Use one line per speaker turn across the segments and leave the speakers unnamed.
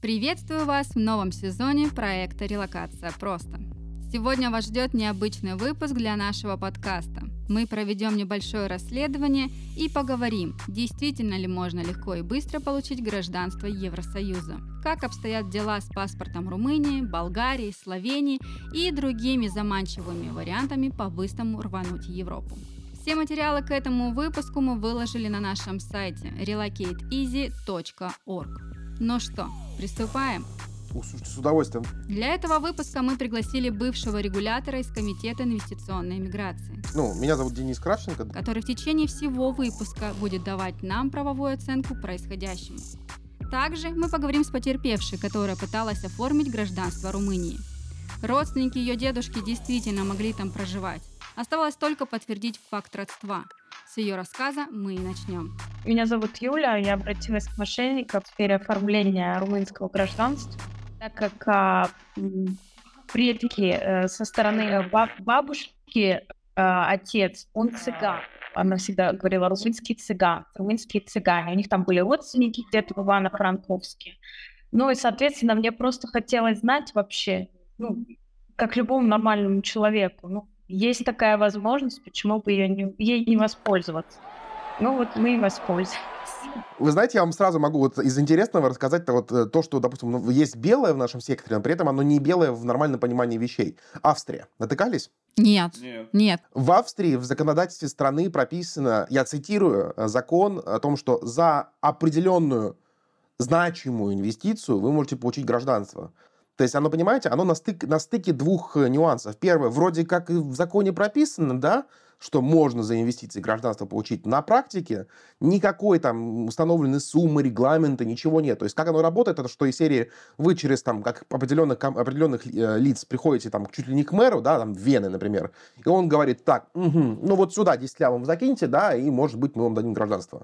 Приветствую вас в новом сезоне проекта «Релокация просто». Сегодня вас ждет необычный выпуск для нашего подкаста. Мы проведем небольшое расследование и поговорим, действительно ли можно легко и быстро получить гражданство Евросоюза, как обстоят дела с паспортом Румынии, Болгарии, Словении и другими заманчивыми вариантами по-быстрому рвануть Европу. Все материалы к этому выпуску мы выложили на нашем сайте relocateeasy.org. Ну что, приступаем?
О, слушайте, с удовольствием.
Для этого выпуска мы пригласили бывшего регулятора из Комитета инвестиционной миграции.
Ну, меня зовут Денис Кравченко.
Который в течение всего выпуска будет давать нам правовую оценку происходящему. Также мы поговорим с потерпевшей, которая пыталась оформить гражданство Румынии. Родственники ее дедушки действительно могли там проживать. Осталось только подтвердить факт родства. С ее рассказа мы и начнем.
Меня зовут Юля, я обратилась к мошенникам в сфере оформления румынского гражданства, так как а, предки а, со стороны баб бабушки, а, отец, он цыган. Она всегда говорила румынский цыган, румынские цыгане. У них там были родственники где-то в Ивано-Франковске. Ну и, соответственно, мне просто хотелось знать вообще, ну, как любому нормальному человеку, ну, есть такая возможность, почему бы ее не, ей не воспользоваться? Ну вот мы и воспользовались.
Вы знаете, я вам сразу могу вот из интересного рассказать -то вот э, то, что, допустим, ну, есть белое в нашем секторе, но при этом оно не белое в нормальном понимании вещей. Австрия. Натыкались?
Нет. Нет.
В Австрии в законодательстве страны прописано, я цитирую, э, закон о том, что за определенную значимую инвестицию вы можете получить гражданство. То есть оно, понимаете, оно на, стык, на стыке двух э, нюансов. Первое, вроде как в законе прописано, да, что можно за инвестиции гражданство получить. На практике никакой там установленной суммы, регламента, ничего нет. То есть как оно работает, это что из серии вы через там как определенных, определенных э, лиц приходите там чуть ли не к мэру, да, там Вены, например, и он говорит, так, угу, ну вот сюда 10 лямов закиньте, да, и может быть мы вам дадим гражданство.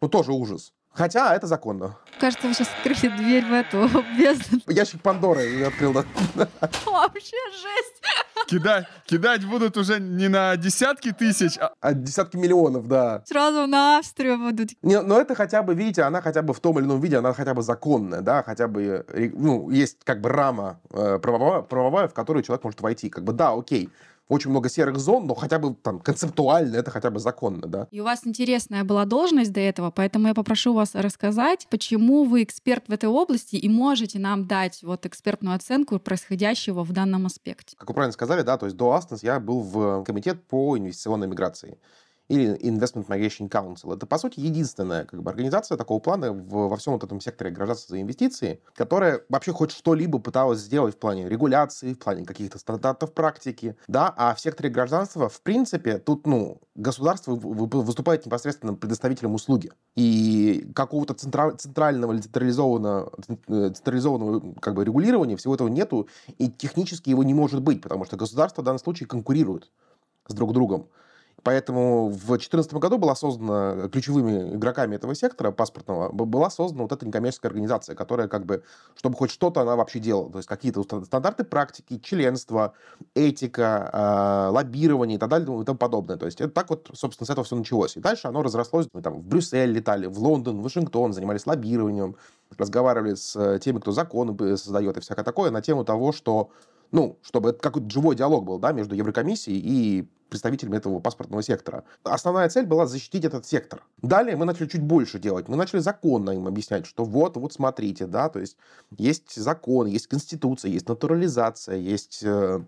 Ну тоже ужас. Хотя это законно.
Кажется, вы сейчас открыли дверь в эту бездну.
Ящик Пандоры открыл, да.
Вообще жесть.
Кидать, кидать будут уже не на десятки тысяч, а...
а десятки миллионов, да.
Сразу на Австрию будут.
Не, но это хотя бы, видите, она хотя бы в том или ином виде, она хотя бы законная, да, хотя бы, ну, есть как бы рама э, правовая, правовая, в которую человек может войти. Как бы, да, окей, очень много серых зон, но хотя бы там концептуально это хотя бы законно, да.
И у вас интересная была должность до этого, поэтому я попрошу вас рассказать, почему вы эксперт в этой области и можете нам дать вот экспертную оценку происходящего в данном аспекте.
Как вы правильно сказали, да, то есть до Астонс я был в комитет по инвестиционной миграции или Investment Migration Council. Это, по сути, единственная как бы, организация такого плана в, во всем вот этом секторе гражданства за инвестиции, которая вообще хоть что-либо пыталась сделать в плане регуляции, в плане каких-то стандартов практики, да, а в секторе гражданства, в принципе, тут, ну, государство выступает непосредственно предоставителем услуги. И какого-то центра- центрального или централизованного, э, централизованного как бы, регулирования всего этого нету, и технически его не может быть, потому что государства в данном случае конкурируют с друг другом. Поэтому в 2014 году была создана ключевыми игроками этого сектора паспортного, была создана вот эта некоммерческая организация, которая как бы, чтобы хоть что-то она вообще делала, то есть какие-то стандарты практики, членство, этика, э, лоббирование и так далее и тому подобное. То есть это так вот, собственно, с этого все началось. И дальше оно разрослось. Мы там в Брюссель летали, в Лондон, в Вашингтон, занимались лоббированием, разговаривали с э, теми, кто законы создает и всякое такое на тему того, что ну, чтобы это какой-то живой диалог был, да, между Еврокомиссией и представителями этого паспортного сектора. Основная цель была защитить этот сектор. Далее мы начали чуть больше делать. Мы начали законно им объяснять, что вот, вот смотрите, да, то есть есть закон, есть конституция, есть натурализация, есть э,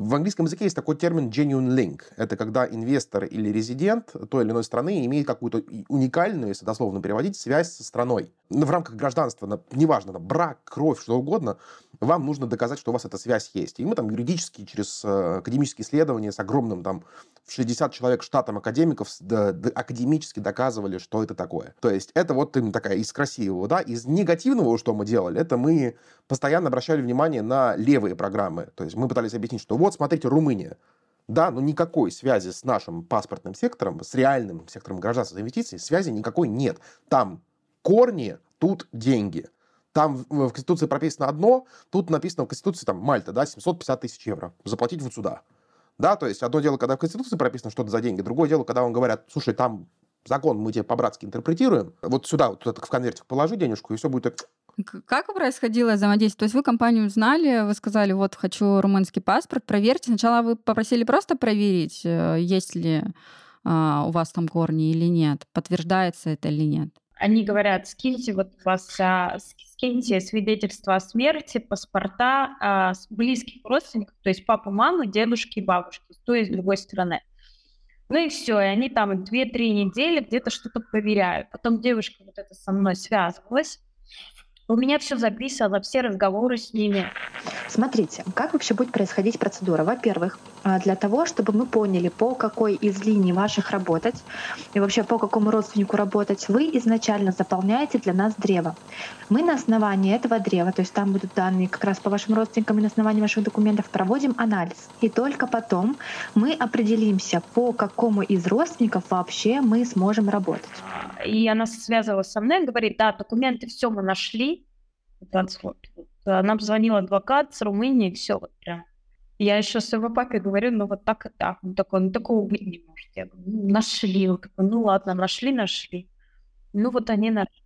в английском языке есть такой термин genuine link. Это когда инвестор или резидент той или иной страны имеет какую-то уникальную, если дословно переводить, связь со страной. В рамках гражданства, неважно, брак, кровь, что угодно, вам нужно доказать, что у вас эта связь есть. И мы там юридически через э, академические исследования с огромным там в 60 человек штатом академиков академически доказывали, что это такое. То есть это вот такая из красивого, да, из негативного, что мы делали, это мы постоянно обращали внимание на левые программы. То есть мы пытались объяснить, что вот, смотрите, Румыния, да, но никакой связи с нашим паспортным сектором, с реальным сектором гражданства за инвестиции, связи никакой нет. Там корни, тут деньги. Там в Конституции прописано одно, тут написано в Конституции там Мальта, да, 750 тысяч евро. Заплатить вот сюда. Да, то есть одно дело, когда в Конституции прописано что-то за деньги, другое дело, когда вам говорят, слушай, там закон мы тебе по-братски интерпретируем, вот сюда вот в конвертик положи денежку, и все будет
Как происходило взаимодействие? То есть вы компанию узнали, вы сказали, вот хочу румынский паспорт, проверьте. Сначала вы попросили просто проверить, э, есть ли а, у вас там корни или нет, подтверждается это или нет.
Они говорят, скиньте вот у вас, а, скиньте свидетельство о смерти, паспорта а, близких родственников, то есть папу, маму, дедушки и бабушки, то есть с другой стороны. Ну и все, и они там 2-3 недели где-то что-то проверяют. Потом девушка вот это со мной связывалась, у меня все записано, все разговоры с ними.
Смотрите, как вообще будет происходить процедура? Во-первых, а, для того, чтобы мы поняли, по какой из линий ваших работать и вообще по какому родственнику работать, вы изначально заполняете для нас древо. Мы на основании этого древа, то есть там будут данные как раз по вашим родственникам и на основании ваших документов, проводим анализ. И только потом мы определимся, по какому из родственников вообще мы сможем работать.
И она связывалась со мной, говорит, да, документы все мы нашли. Нам звонил адвокат с Румынии, все вот прям. Я еще своего папе говорю, ну вот так и так. Он такой, ну такого быть не может. Я говорю, ну, нашли. Он такой, ну ладно, нашли, нашли. Ну вот они нашли.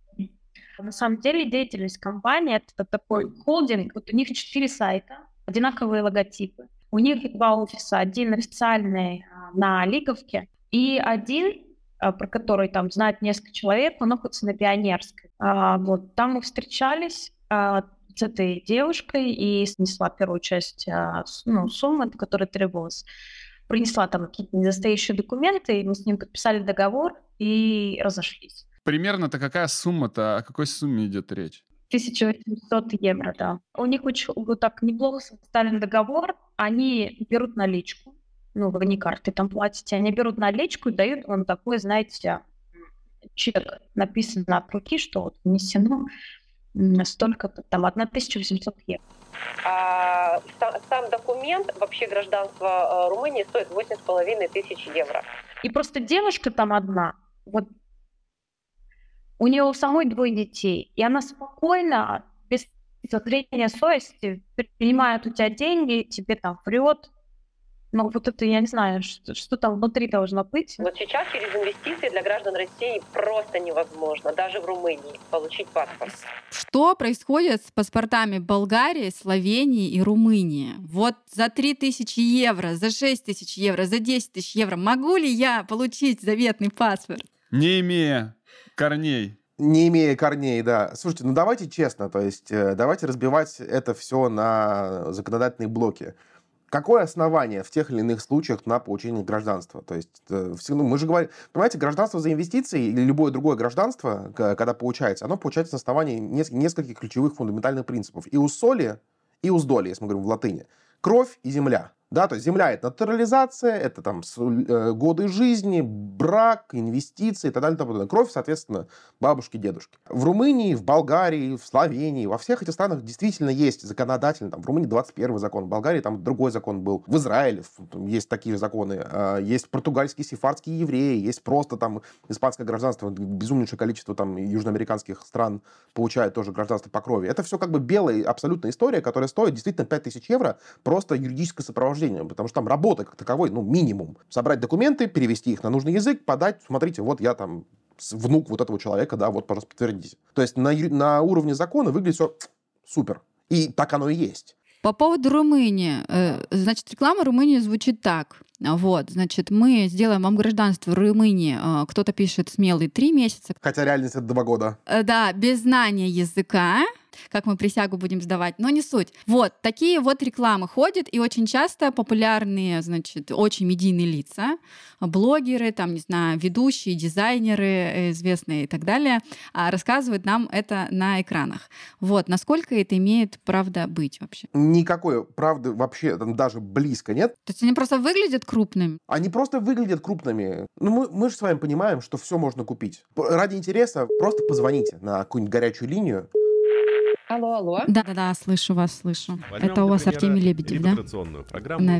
На самом деле деятельность компании это такой холдинг. Вот у них четыре сайта, одинаковые логотипы. У них два офиса. Один официальный а, на Лиговке и один а, про который там знает несколько человек, он находится на Пионерской. А, вот, там мы встречались, а, с этой девушкой и снесла первую часть а, ну, суммы, которая требовалась. Принесла там какие-то недостающие документы, и мы с ним подписали договор и разошлись.
Примерно-то какая сумма-то, о какой сумме идет речь?
1800 евро, да. У них очень вот так неплохо составлен договор. Они берут наличку, ну, вы не карты там платите, они берут наличку и дают вам такой, знаете, чек, написано от руки, что вот внесено столько там 1800 евро.
А, сам документ, вообще гражданство э, Румынии стоит 8,5 тысяч евро.
И просто девушка там одна, вот у нее у самой двое детей, и она спокойно, без зрения совести, принимает у тебя деньги, тебе там врет, но вот это я не знаю, что, что там внутри должно быть.
Вот сейчас через инвестиции для граждан России просто невозможно, даже в Румынии, получить паспорт.
Что происходит с паспортами Болгарии, Словении и Румынии? Вот за 3000 евро, за 6000 евро, за 10 тысяч евро могу ли я получить заветный паспорт?
Не имея корней.
Не имея корней, да. Слушайте, ну давайте честно, то есть э, давайте разбивать это все на законодательные блоки какое основание в тех или иных случаях на получение гражданства? То есть, э, ну, мы же говорим, понимаете, гражданство за инвестиции или любое другое гражданство, когда получается, оно получается на основании нескольких ключевых фундаментальных принципов. И у соли, и у доли, если мы говорим в латыни. Кровь и земля. Да, то есть земля это натурализация, это там э, годы жизни, брак, инвестиции и так далее. И так далее. Кровь, соответственно, бабушки, дедушки. В Румынии, в Болгарии, в Словении, во всех этих странах действительно есть законодательно. Там, в Румынии 21 закон, в Болгарии там другой закон был. В Израиле есть такие законы. А, есть португальские, сефардские евреи, есть просто там испанское гражданство. Безумнейшее количество там южноамериканских стран получает тоже гражданство по крови. Это все как бы белая абсолютная история, которая стоит действительно 5000 евро, просто юридическое сопровождение сопровождением, потому что там работа как таковой, ну, минимум. Собрать документы, перевести их на нужный язык, подать, смотрите, вот я там внук вот этого человека, да, вот, пожалуйста, подтвердите. То есть на, на уровне закона выглядит все супер. И так оно и есть.
По поводу Румынии. Э, значит, реклама Румынии звучит так. Вот, значит, мы сделаем вам гражданство в Румынии. Э, кто-то пишет смелый три месяца.
Хотя реальность это два года.
Э, да, без знания языка как мы присягу будем сдавать, но не суть. Вот, такие вот рекламы ходят, и очень часто популярные, значит, очень медийные лица, блогеры, там, не знаю, ведущие, дизайнеры э, известные и так далее, а, рассказывают нам это на экранах. Вот, насколько это имеет правда быть вообще?
Никакой правды вообще там даже близко нет.
То есть они просто выглядят крупными?
Они просто выглядят крупными. Ну, мы, мы же с вами понимаем, что все можно купить. Ради интереса просто позвоните на какую-нибудь горячую линию,
Алло, алло.
Да-да-да, слышу вас, слышу. Возьмем, Это у вас Артемий Лебедев, да?
программу. На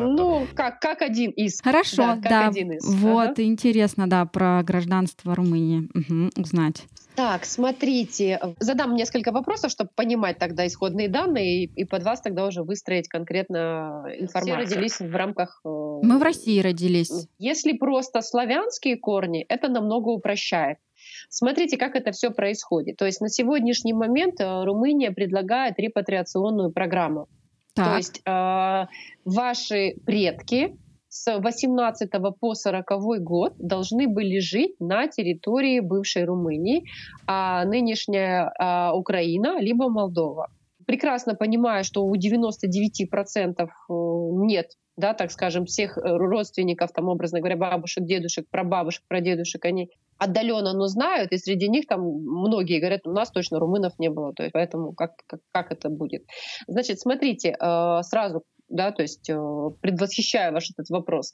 ну, как, как один из.
Хорошо, да. да. Один из. Вот, ага. интересно, да, про гражданство Румынии угу, узнать.
Так, смотрите, задам несколько вопросов, чтобы понимать тогда исходные данные и, и под вас тогда уже выстроить конкретно информацию. Все родились в рамках... Э,
Мы в России родились.
Если просто славянские корни, это намного упрощает. Смотрите, как это все происходит. То есть на сегодняшний момент э, Румыния предлагает репатриационную программу. Так. То есть э, ваши предки с 18 по 40 год должны были жить на территории бывшей Румынии, а нынешняя а, Украина либо Молдова. Прекрасно понимаю, что у 99% э, нет да, так скажем, всех родственников, там, образно говоря, бабушек, дедушек, прабабушек, прадедушек, они отдаленно, но знают, и среди них там многие говорят, у нас точно румынов не было, то есть поэтому как, как, как это будет? Значит, смотрите, э, сразу да, то есть э, предвосхищаю ваш этот вопрос.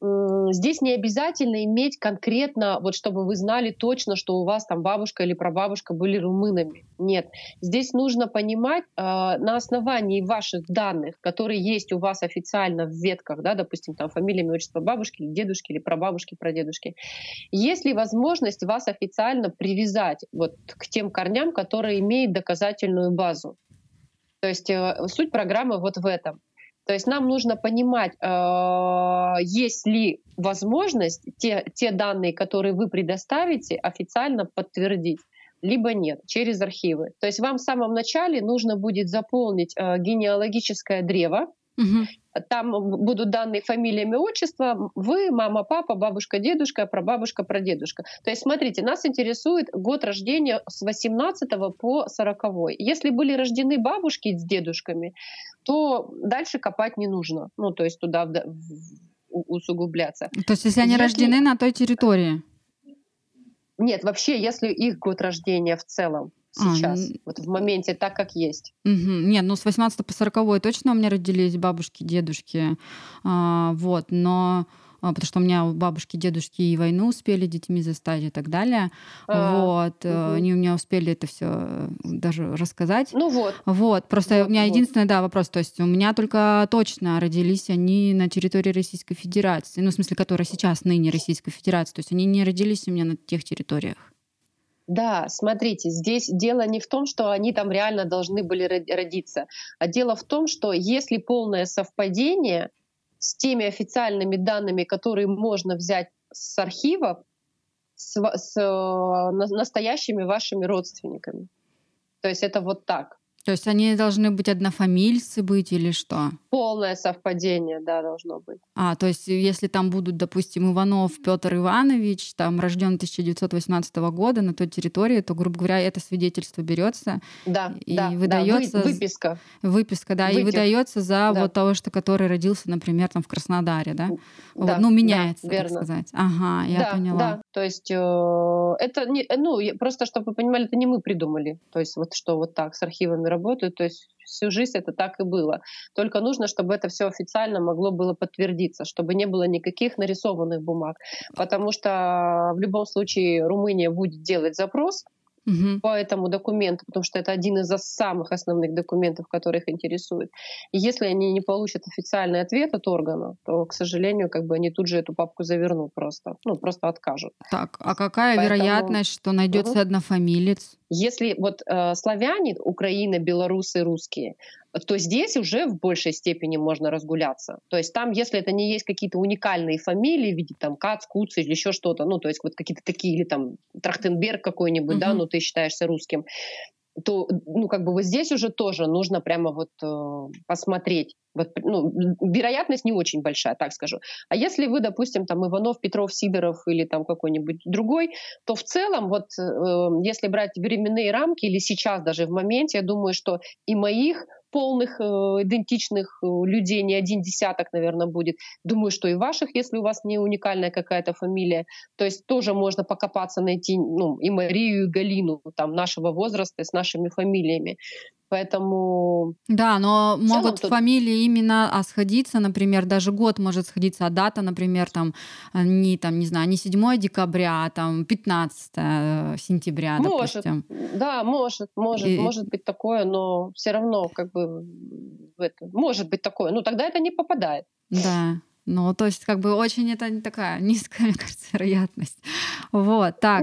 Здесь не обязательно иметь конкретно, вот чтобы вы знали точно, что у вас там бабушка или прабабушка были румынами. Нет. Здесь нужно понимать э, на основании ваших данных, которые есть у вас официально в ветках, да, допустим, там фамилия, имя, отчество бабушки, или дедушки, или прабабушки, прадедушки, есть ли возможность вас официально привязать вот к тем корням, которые имеют доказательную базу. То есть э, суть программы вот в этом. То есть нам нужно понимать, э, есть ли возможность те, те данные, которые вы предоставите, официально подтвердить либо нет, через архивы. То есть вам в самом начале нужно будет заполнить э, генеалогическое древо, Угу. Там будут данные фамилия, имя, отчество. Вы, мама, папа, бабушка, дедушка, прабабушка, прадедушка. То есть, смотрите, нас интересует год рождения с 18 по 40. Если были рождены бабушки с дедушками, то дальше копать не нужно. Ну, то есть туда усугубляться.
То есть, если они если... рождены на той территории?
Нет, вообще, если их год рождения в целом сейчас, а, вот в моменте так, как есть.
Угу. Нет, ну с 18 по 40 точно у меня родились бабушки, дедушки, а, вот, но а, потому что у меня бабушки, дедушки и войну успели детьми застать и так далее. А, вот, угу. они у меня успели это все э, даже рассказать.
Ну вот.
Вот, просто вот, у меня вот. единственный, да, вопрос, то есть у меня только точно родились они на территории Российской Федерации, ну, в смысле, которая сейчас ныне Российской Федерации, то есть они не родились у меня на тех территориях.
Да, смотрите, здесь дело не в том, что они там реально должны были родиться, а дело в том, что если полное совпадение с теми официальными данными, которые можно взять с архивов, с, с э, настоящими вашими родственниками. То есть это вот так.
То есть они должны быть однофамильцы быть или что?
Полное совпадение, да, должно быть.
А, то есть если там будут, допустим, Иванов Петр Иванович, там рожден 1918 года на той территории, то, грубо говоря, это свидетельство берется
да,
и
да,
выдается
да, вы, выписка.
Выписка, да, Вытек. и выдается за да. вот того, что который родился, например, там в Краснодаре, да? да вот, ну, меняется, да, верно. так сказать. Ага, я
да,
поняла.
Да, то есть э, это не, ну, просто чтобы вы понимали, это не мы придумали. То есть вот что вот так с архивами работают, то есть всю жизнь это так и было. Только нужно, чтобы это все официально могло было подтвердиться, чтобы не было никаких нарисованных бумаг. Потому что в любом случае Румыния будет делать запрос, угу. по этому документу, потому что это один из самых основных документов, которые их интересует. И если они не получат официальный ответ от органа, то, к сожалению, как бы они тут же эту папку завернут просто, ну просто откажут.
Так, а какая Поэтому... вероятность, что найдется угу. однофамилец?
Если вот э, славяне, Украина, белорусы, русские, то здесь уже в большей степени можно разгуляться. То есть там, если это не есть какие-то уникальные фамилии, в виде там Кац, Куц или еще что-то, ну, то есть вот какие-то такие, или там Трахтенберг какой-нибудь, uh-huh. да, ну, ты считаешься русским, то, ну, как бы вот здесь уже тоже нужно прямо вот э, посмотреть. Вот, ну, вероятность не очень большая, так скажу. А если вы, допустим, там Иванов, Петров, Сидоров или там какой-нибудь другой, то в целом, вот э, если брать временные рамки или сейчас даже в моменте, я думаю, что и моих полных, э, идентичных э, людей, не один десяток, наверное, будет. Думаю, что и ваших, если у вас не уникальная какая-то фамилия. То есть тоже можно покопаться, найти ну, и Марию, и Галину там, нашего возраста с нашими фамилиями. Поэтому...
Да, но могут тут... фамилии именно а, сходиться, например, даже год может сходиться, а дата, например, там не, там, не знаю, не 7 декабря, а там 15 э, сентября,
может,
допустим.
Да, может, может, И... может быть такое, но все равно как бы это, может быть такое. Ну, тогда это не попадает.
Да. Ну, то есть, как бы очень это не такая низкая, кажется, вероятность. Вот, так.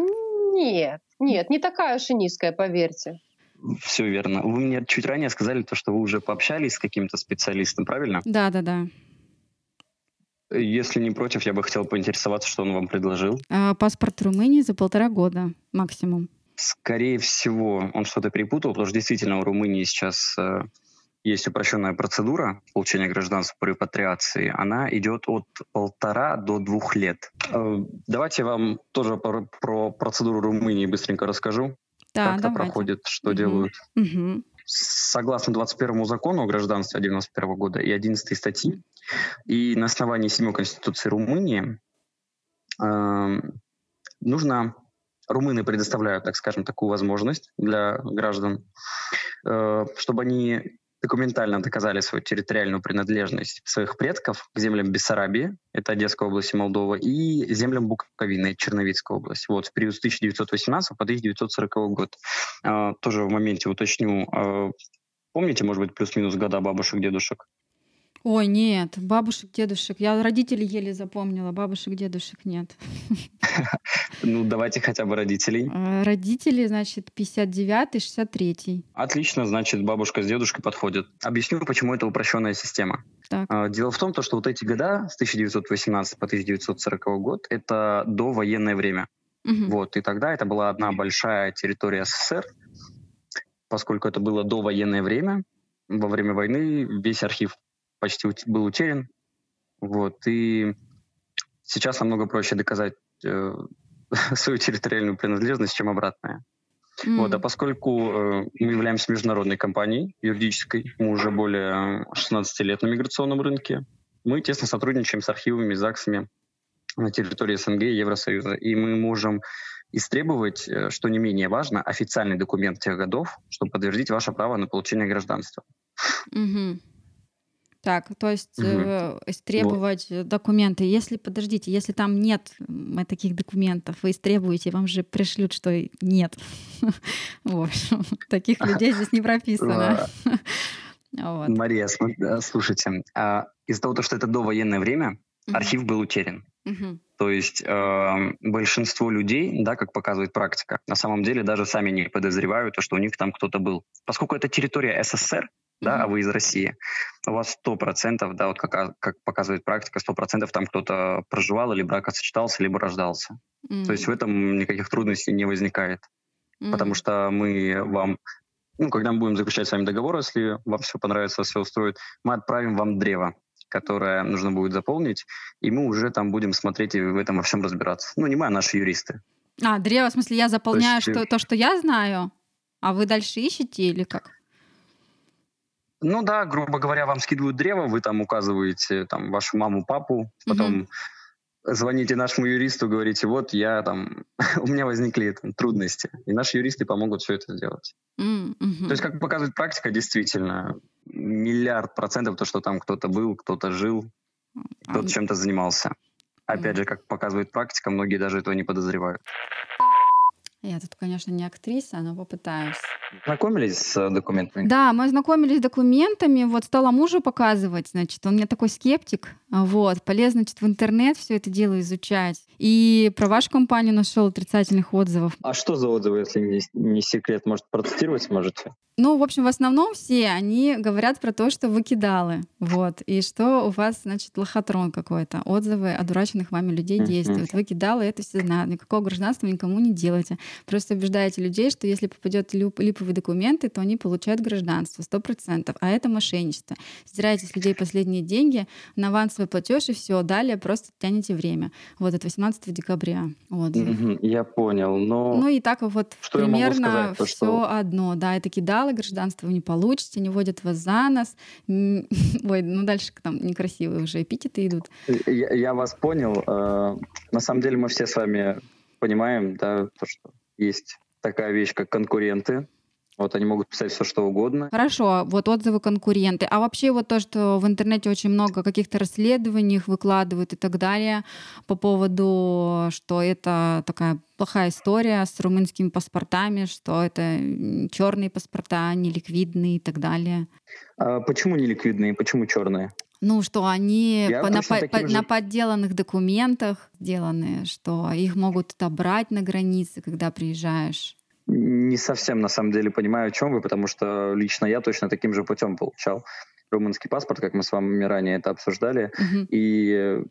Нет, нет, не такая уж и низкая, поверьте.
Все верно. Вы мне чуть ранее сказали то, что вы уже пообщались с каким-то специалистом, правильно?
Да, да, да.
Если не против, я бы хотел поинтересоваться, что он вам предложил.
А, паспорт Румынии за полтора года максимум.
Скорее всего, он что-то перепутал, потому что действительно у Румынии сейчас э, есть упрощенная процедура получения гражданства по репатриации. Она идет от полтора до двух лет. Э, давайте я вам тоже про, про процедуру Румынии быстренько расскажу. Да, как это проходит, что угу. делают. Угу. Согласно 21 закону о гражданстве 91 года и 11 статьи, и на основании 7 Конституции Румынии э, нужно румыны предоставляют, так скажем, такую возможность для граждан, э, чтобы они документально доказали свою территориальную принадлежность своих предков к землям Бессарабии, это Одесская область и Молдова, и землям Буковины, Черновицкая область. Вот, в период с 1918 по 1940 год. Э, тоже в моменте уточню, э, помните, может быть, плюс-минус года бабушек, дедушек?
Ой, нет, бабушек, дедушек. Я родителей еле запомнила, бабушек, дедушек нет.
Ну, давайте хотя бы родителей.
Э, родители, значит, 59-й, 63-й.
Отлично, значит, бабушка с дедушкой подходят. Объясню, почему это упрощенная система. Так. А, дело в том, что вот эти года с 1918 по 1940 год это довоенное время. Угу. Вот, и тогда это была одна большая территория СССР, поскольку это было довоенное время, во время войны весь архив почти был утерян. Вот, и сейчас намного проще доказать э, свою территориальную принадлежность, чем обратное. Mm. Вот, а поскольку э, мы являемся международной компанией юридической, мы уже более 16 лет на миграционном рынке, мы тесно сотрудничаем с архивами, ЗАГСами на территории СНГ и Евросоюза, и мы можем истребовать, э, что не менее важно, официальный документ тех годов, чтобы подтвердить ваше право на получение гражданства.
Mm-hmm. Так, то есть угу. э, истребовать вот. документы. Если, подождите, если там нет таких документов, вы истребуете, вам же пришлют, что нет. В общем, таких людей здесь не прописано.
Мария, слушайте, а из-за того, что это довоенное время, архив был утерян. То есть э, большинство людей, да, как показывает практика, на самом деле даже сами не подозревают, что у них там кто-то был. Поскольку это территория СССР, да, а вы из России, у вас сто процентов, да, вот как, как показывает практика, сто процентов там кто-то проживал или бракосочетался, либо рождался. Mm-hmm. То есть в этом никаких трудностей не возникает, mm-hmm. потому что мы вам, ну, когда мы будем заключать с вами договор, если вам все понравится, все устроит, мы отправим вам древо, которое нужно будет заполнить, и мы уже там будем смотреть и в этом во всем разбираться. Ну, не мы, а наши юристы.
А, древо, в смысле, я заполняю то, есть... что, то, что я знаю, а вы дальше ищете или как?
Ну да, грубо говоря, вам скидывают древо, вы там указываете там вашу маму, папу, потом mm звоните нашему юристу, говорите, вот я там, у меня возникли там, трудности, и наши юристы помогут все это сделать. Mm-hmm. То есть, как показывает практика, действительно, миллиард процентов то, что там кто-то был, кто-то жил, кто-то чем-то занимался. Опять же, как показывает практика, многие даже этого не подозревают.
Я тут, конечно, не актриса, но попытаюсь.
Знакомились с э, документами?
Да, мы знакомились с документами. Вот стала мужу показывать, значит, он мне такой скептик. Вот, полез, значит, в интернет все это дело изучать. И про вашу компанию нашел отрицательных отзывов.
А что за отзывы, если не, не секрет? Может, процитировать можете?
Ну, в общем, в основном все они говорят про то, что вы кидалы, вот, и что у вас, значит, лохотрон какой-то, отзывы одураченных вами людей действуют. Вы кидалы, это все знают, никакого гражданства никому не делайте. Просто убеждаете людей, что если попадет липовые документы, то они получают гражданство, сто процентов, а это мошенничество. Стираете с людей последние деньги на авансовый платеж и все, далее просто тянете время. Вот, это 18 декабря. Вот.
Я понял, но...
Ну и так вот что примерно все что... одно, да, это кидалы, материалы гражданства вы не получите, не водят вас за нос. Ой, ну дальше там некрасивые уже эпитеты идут.
Я, я вас понял. Э, на самом деле мы все с вами понимаем, да, то, что есть такая вещь, как конкуренты, вот они могут писать все, что угодно.
Хорошо, вот отзывы конкуренты. А вообще вот то, что в интернете очень много каких-то расследований выкладывают и так далее по поводу, что это такая плохая история с румынскими паспортами, что это черные паспорта, неликвидные и так далее.
А почему неликвидные, почему черные?
Ну, что они по, на, по, же... на подделанных документах сделаны, что их могут отобрать на границе, когда приезжаешь.
Не совсем, на самом деле, понимаю, о чем вы, потому что лично я точно таким же путем получал румынский паспорт, как мы с вами ранее это обсуждали. Угу. И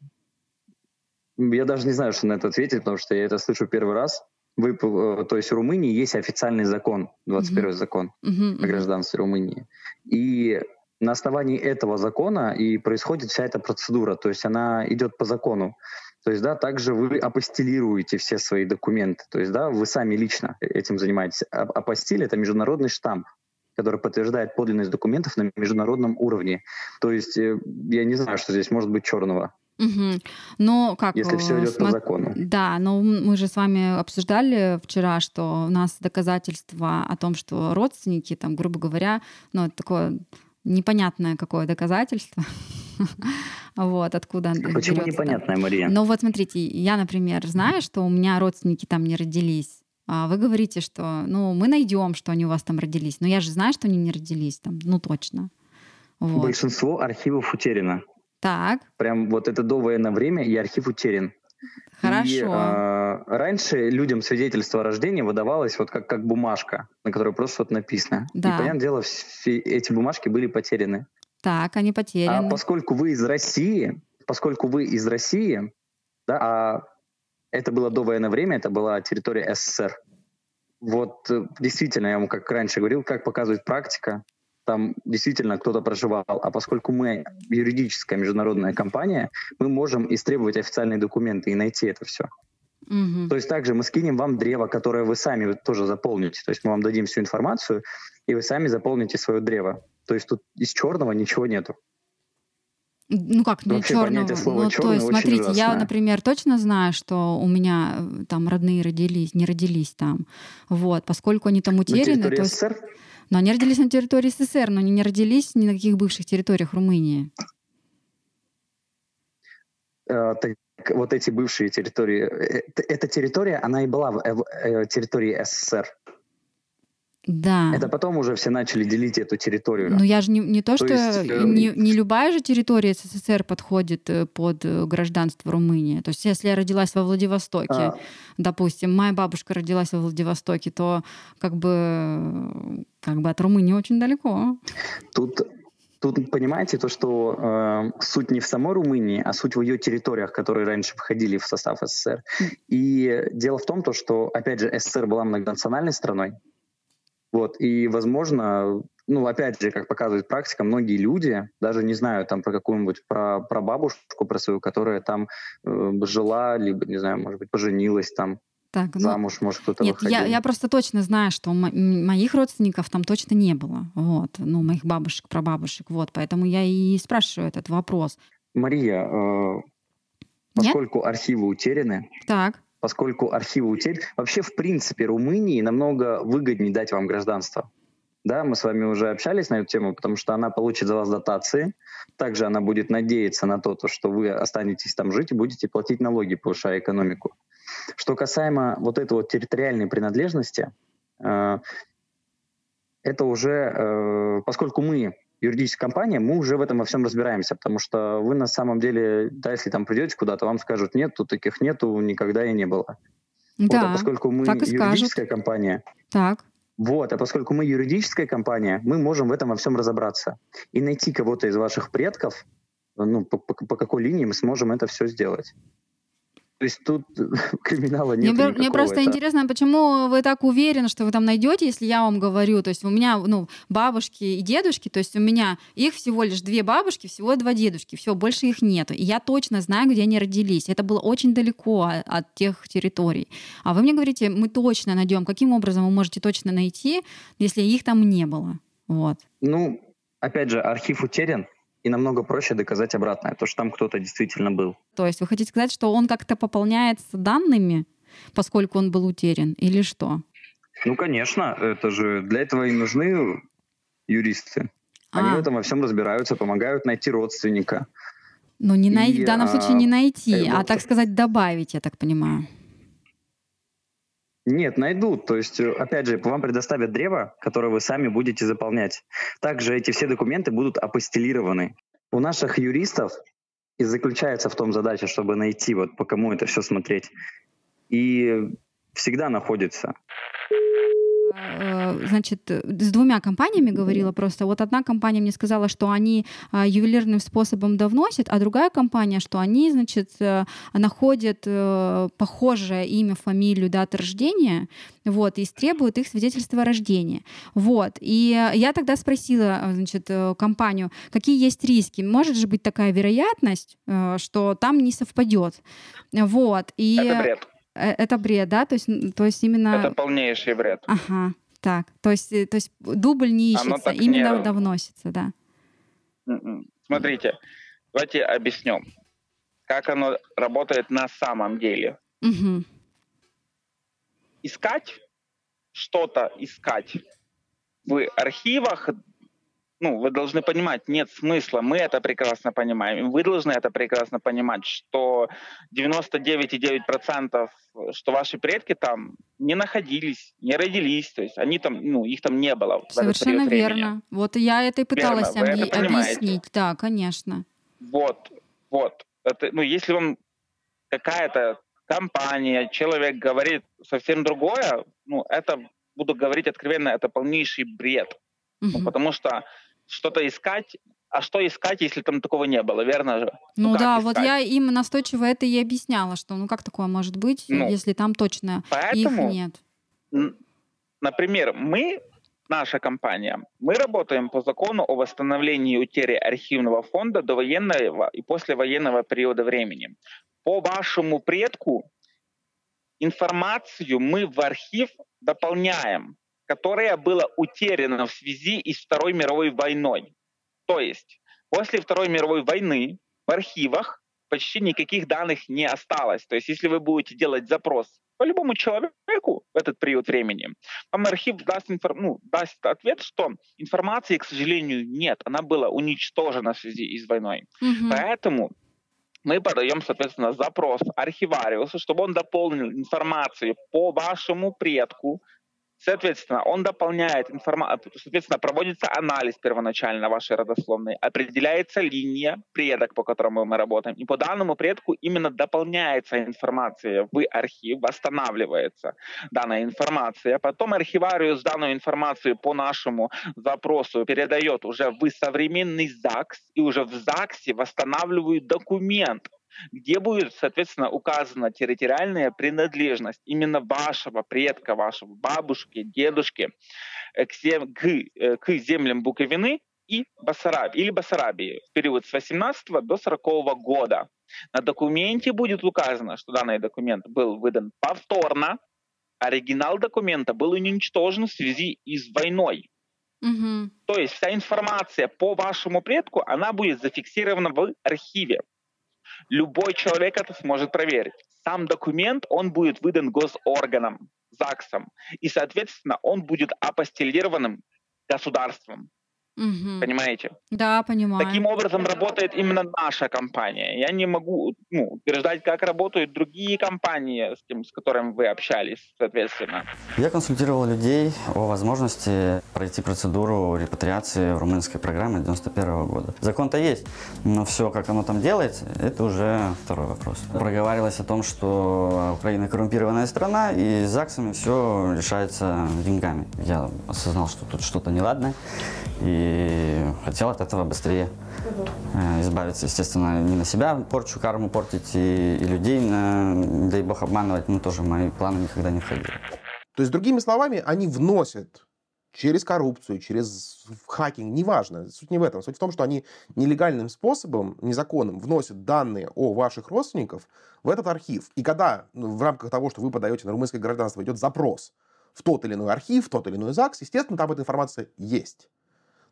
я даже не знаю, что на это ответить, потому что я это слышу первый раз. Вы, э, то есть в Румынии есть официальный закон, 21 uh-huh. закон uh-huh, о гражданстве Румынии. И на основании этого закона и происходит вся эта процедура, то есть она идет по закону. То есть, да, также вы апостилируете все свои документы. То есть, да, вы сами лично этим занимаетесь. А апостиль — это международный штамп, который подтверждает подлинность документов на международном уровне. То есть, э, я не знаю, что здесь может быть черного.
Угу. Но как...
Если все идет см... по закону.
Да, но мы же с вами обсуждали вчера, что у нас доказательства о том, что родственники, там, грубо говоря, ну, это такое непонятное какое доказательство. вот, откуда
Почему берется, непонятное, Мария?
Ну вот смотрите, я, например, знаю, что у меня родственники там не родились. А вы говорите, что ну мы найдем, что они у вас там родились. Но я же знаю, что они не родились там, ну точно.
Вот. Большинство архивов утеряно.
Так.
Прям вот это довоенное время, и архив утерян.
Хорошо. И,
э, раньше людям свидетельство о рождении выдавалось вот как, как бумажка, на которой просто вот написано. Да. И, понятное дело, все эти бумажки были потеряны.
Так, они потеряны.
А поскольку вы из России, поскольку вы из России, да, а это было довоенное время, это была территория СССР. Вот э, действительно, я вам как раньше говорил, как показывает практика, там действительно кто-то проживал. А поскольку мы юридическая международная компания, мы можем истребовать официальные документы и найти это все. Угу. То есть также мы скинем вам древо, которое вы сами тоже заполните. То есть мы вам дадим всю информацию, и вы сами заполните свое древо. То есть тут из черного ничего нету.
Ну как, не Вообще черного. Слова ну, то есть, смотрите, ужасное. я, например, точно знаю, что у меня э, там родные родились, не родились там. Вот, поскольку они там утеряны.
То есть, СССР?
Но они родились на территории СССР, но они не родились ни на каких бывших территориях Румынии.
Э, так, вот эти бывшие территории, э, эта территория, она и была в территории СССР.
Да.
Это потом уже все начали делить эту территорию.
Но я же не, не то, то что есть, э, не, не любая же территория СССР подходит э, под э, гражданство Румынии. То есть если я родилась во Владивостоке, а... допустим, моя бабушка родилась во Владивостоке, то как бы, как бы от Румынии очень далеко.
Тут Тут понимаете то, что э, суть не в самой Румынии, а суть в ее территориях, которые раньше входили в состав СССР. И дело в том, то, что, опять же, СССР была многонациональной страной, вот, и, возможно, ну, опять же, как показывает практика, многие люди, даже не знаю там про какую-нибудь, про, про бабушку, про свою, которая там э, жила, либо, не знаю, может быть, поженилась там, так, ну, замуж, может, кто-то
Нет, выходил. я, я просто точно знаю, что моих родственников там точно не было, вот, ну, моих бабушек, прабабушек, вот, поэтому я и спрашиваю этот вопрос.
Мария, э, поскольку Нет? архивы утеряны,
так
поскольку архивы утеряны. Вообще, в принципе, Румынии намного выгоднее дать вам гражданство. Да, мы с вами уже общались на эту тему, потому что она получит за вас дотации. Также она будет надеяться на то, что вы останетесь там жить и будете платить налоги, повышая экономику. Что касаемо вот этой вот территориальной принадлежности, э, это уже, э, поскольку мы юридическая компания, мы уже в этом во всем разбираемся, потому что вы на самом деле, да, если там придете куда-то, вам скажут, нет, тут таких нету, никогда и не было.
Да,
вот, а поскольку мы
так
юридическая компания,
так.
Вот, а поскольку мы юридическая компания, мы можем в этом во всем разобраться и найти кого-то из ваших предков, ну, по, по, по какой линии мы сможем это все сделать. То есть тут криминала нет. Мне,
мне просто это... интересно, почему вы так уверены, что вы там найдете, если я вам говорю, то есть у меня ну, бабушки и дедушки, то есть у меня их всего лишь две бабушки, всего два дедушки, все, больше их нету. И я точно знаю, где они родились. Это было очень далеко от тех территорий. А вы мне говорите, мы точно найдем. Каким образом вы можете точно найти, если их там не было? Вот.
Ну, опять же, архив утерян, и намного проще доказать обратное, то, что там кто-то действительно был.
То есть вы хотите сказать, что он как-то пополняется данными, поскольку он был утерян, или что?
Ну, конечно, это же для этого и нужны юристы. Они а. в этом во всем разбираются, помогают найти родственника.
Ну, не най... и, в данном случае не найти, а, а, так сказать, добавить, я так понимаю.
Нет, найдут. То есть, э, опять же, вам предоставят древо, которое вы сами будете заполнять. Также эти все документы будут апостелированы. У наших юристов и заключается в том задача, чтобы найти, вот по кому это все смотреть. И всегда находится.
Э, значит, с двумя компаниями говорила просто. Вот одна компания мне сказала, что они а, ювелирным способом довносят, а другая компания, что они, значит, э, находят э, похожее имя, фамилию, дату рождения, вот, и истребуют их свидетельство о рождении. Вот. И я тогда спросила, значит, компанию, какие есть риски. Может же быть такая вероятность, что там не совпадет. Вот. И...
Это бред.
Э, это бред, да? То есть, то есть именно...
Это полнейший бред.
Ага, так. То есть, э, то есть дубль не ищется, именно не... довносится, да.
М-м. Смотрите, давайте объяснем, как оно работает на самом деле. Угу. Искать что-то, искать в архивах ну, вы должны понимать, нет смысла, мы это прекрасно понимаем, вы должны это прекрасно понимать, что 99,9% что ваши предки там не находились, не родились, то есть они там, ну, их там не было.
Совершенно верно. Вот я это и пыталась верно, объ... объяснить, да, конечно.
Вот, вот. Это, ну, если вам какая-то компания, человек говорит совсем другое, ну, это, буду говорить откровенно, это полнейший бред. Угу. Ну, потому что что-то искать, а что искать, если там такого не было, верно же?
Ну, ну да, искать? вот я им настойчиво это и объясняла, что ну как такое может быть, ну, если там точно поэтому, их нет.
Например, мы, наша компания, мы работаем по закону о восстановлении и утере архивного фонда до военного и послевоенного периода времени. По вашему предку информацию мы в архив дополняем которое было утеряно в связи с Второй мировой войной. То есть после Второй мировой войны в архивах почти никаких данных не осталось. То есть если вы будете делать запрос по любому человеку в этот период времени, вам архив даст, инфор... ну, даст ответ, что информации, к сожалению, нет. Она была уничтожена в связи с войной. Угу. Поэтому мы подаем, соответственно, запрос архивариусу, чтобы он дополнил информацию по вашему предку, Соответственно, он дополняет информацию, соответственно, проводится анализ первоначально вашей родословной, определяется линия предок, по которому мы работаем, и по данному предку именно дополняется информация в архив, восстанавливается данная информация. Потом архивариус данную информацию по нашему запросу передает уже в современный ЗАГС, и уже в ЗАГСе восстанавливают документ, где будет, соответственно, указана территориальная принадлежность именно вашего предка, вашего бабушки, дедушки э, к, зем, к, э, к землям Буковины и Басарабии, или Басарабии в период с 18 до 40 года. На документе будет указано, что данный документ был выдан повторно, оригинал документа был уничтожен в связи с войной. Угу. То есть вся информация по вашему предку, она будет зафиксирована в архиве. Любой человек это сможет проверить. Сам документ, он будет выдан госорганом, ЗАГСом, и, соответственно, он будет апостелированным государством. Угу. Понимаете?
Да, понимаю.
Таким образом работает именно наша компания. Я не могу ну, утверждать, как работают другие компании, с, тем, с которыми вы общались, соответственно.
Я консультировал людей о возможности пройти процедуру репатриации в румынской программе 91 года. Закон-то есть, но все, как оно там делается, это уже второй вопрос. Проговаривалось о том, что Украина коррумпированная страна, и с ЗАГСами все решается деньгами. Я осознал, что тут что-то неладное, и хотел от этого быстрее э, избавиться. Естественно, не на себя порчу, карму портить и, и людей, на, дай бог, обманывать, но тоже мои планы никогда не входили.
То есть, другими словами, они вносят через коррупцию, через хакинг, неважно. Суть не в этом. Суть в том, что они нелегальным способом, незаконным, вносят данные о ваших родственников в этот архив. И когда ну, в рамках того, что вы подаете на румынское гражданство, идет запрос в тот или иной архив, в тот или иной ЗАГС, естественно, там эта информация есть.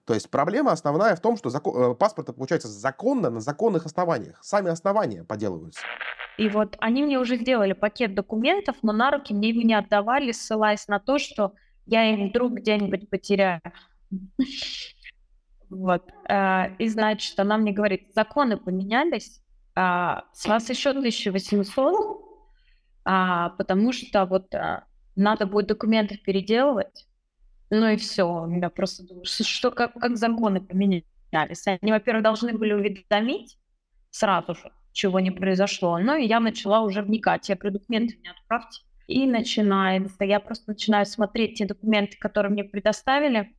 То есть проблема основная в том, что закон, э, паспорт получается законно на законных основаниях. Сами основания поделываются.
И вот они мне уже сделали пакет документов, но на руки мне его не отдавали, ссылаясь на то, что я им вдруг где-нибудь потеряю. Вот. Э, и значит, она мне говорит, законы поменялись, а, с вас еще 1800, а, потому что вот а, надо будет документы переделывать, ну и все. Я просто думаю, что, как, как законы поменялись. Они, во-первых, должны были уведомить сразу же, чего не произошло. Ну и я начала уже вникать. Я говорю, документы мне отправьте. и начинается. Я просто начинаю смотреть те документы, которые мне предоставили,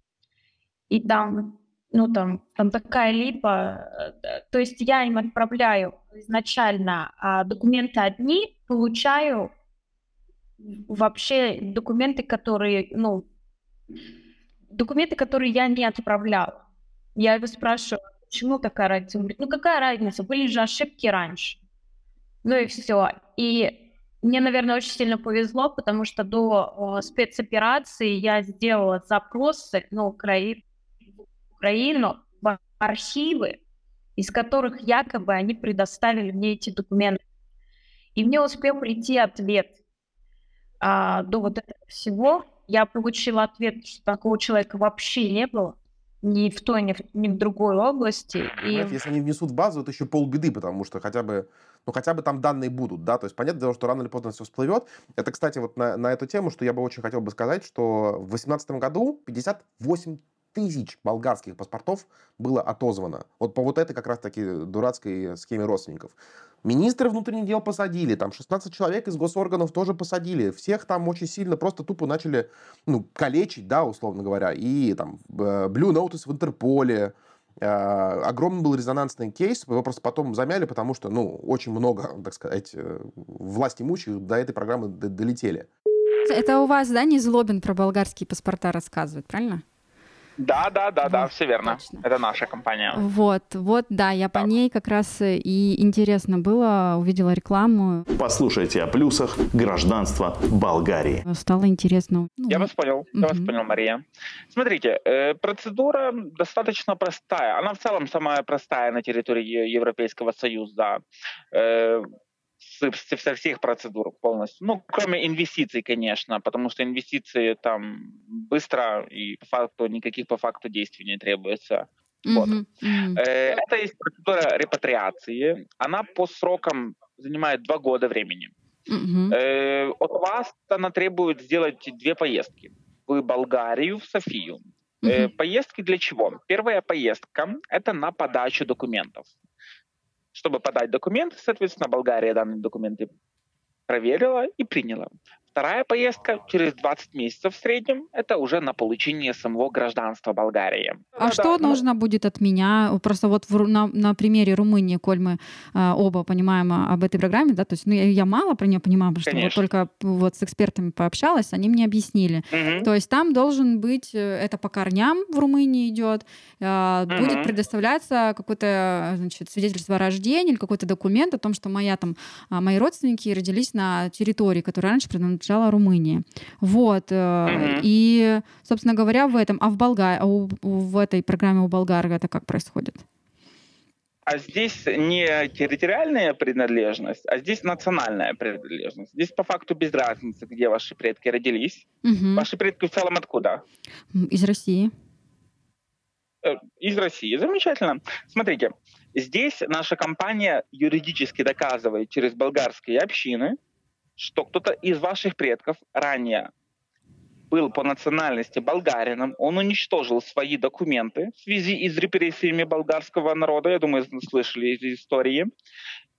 и там, ну там, там такая липа. Э, то есть я им отправляю изначально а документы одни, получаю вообще документы, которые, ну, документы, которые я не отправляла. Я его спрашиваю, почему такая разница? Он говорит, ну какая разница, были же ошибки раньше. Ну и все. И мне, наверное, очень сильно повезло, потому что до о, спецоперации я сделала запросы на Украину, Украину в архивы, из которых якобы они предоставили мне эти документы. И мне успел прийти ответ а, до вот этого всего. Я получила ответ, что такого человека вообще не было ни в той, ни в, ни в другой области.
И... если они внесут в базу, это еще полбеды, потому что хотя бы, ну, хотя бы там данные будут, да, то есть понятно, что рано или поздно все всплывет. Это, кстати, вот на, на эту тему, что я бы очень хотел бы сказать, что в 2018 году 58 тысяч болгарских паспортов было отозвано. Вот по вот этой как раз-таки дурацкой схеме родственников. Министры внутренних дел посадили, там 16 человек из госорганов тоже посадили. Всех там очень сильно просто тупо начали, ну, калечить, да, условно говоря. И там э, Blue Notice в Интерполе, э, огромный был резонансный кейс, его просто потом замяли, потому что, ну, очень много, так сказать, э, власть имущих до этой программы долетели.
Это у вас, да, не Злобин про болгарские паспорта рассказывает, правильно?
Да, да, да, да, все верно. Точно. Это наша компания.
Вот, вот, да, я по ней как раз и интересно было, увидела рекламу.
Послушайте о плюсах гражданства Болгарии.
Стало интересно.
Ну, я вас понял, я вас понял, Мария. Смотрите, э, процедура достаточно простая. Она в целом самая простая на территории Европейского Союза. Э, со всех процедур полностью. Ну, кроме инвестиций, конечно, потому что инвестиции там быстро и по факту никаких по факту действий не требуется. Mm-hmm. Вот. Mm-hmm. Это есть процедура репатриации. Она по срокам занимает два года времени. Mm-hmm. От вас она требует сделать две поездки. В Болгарию, в Софию. Mm-hmm. Поездки для чего? Первая поездка – это на подачу документов. Чтобы подать документы, соответственно, Болгария данные документы проверила и приняла. Вторая поездка через 20 месяцев в среднем, это уже на получение самого гражданства Болгарии.
А ну, что да, нужно ну... будет от меня? Просто вот в, на, на примере Румынии, коль мы э, оба понимаем об этой программе, да, то есть ну, я, я мало про нее понимаю, потому Конечно. что вот только вот с экспертами пообщалась, они мне объяснили. Угу. То есть там должен быть, э, это по корням в Румынии идет, э, угу. будет предоставляться какое-то значит, свидетельство о рождении или какой-то документ о том, что моя, там, а, мои родственники родились на территории, которая раньше принадлежала Румынии. Вот. Угу. И, собственно говоря, в этом, а в Болгарии, а в этой программе у болгар это как происходит?
А здесь не территориальная принадлежность, а здесь национальная принадлежность. Здесь по факту без разницы, где ваши предки родились. Угу. Ваши предки в целом откуда?
Из России.
Э, из России. Замечательно. Смотрите, здесь наша компания юридически доказывает через болгарские общины, что кто-то из ваших предков ранее был по национальности болгарином, он уничтожил свои документы в связи с репрессиями болгарского народа, я думаю, слышали из истории,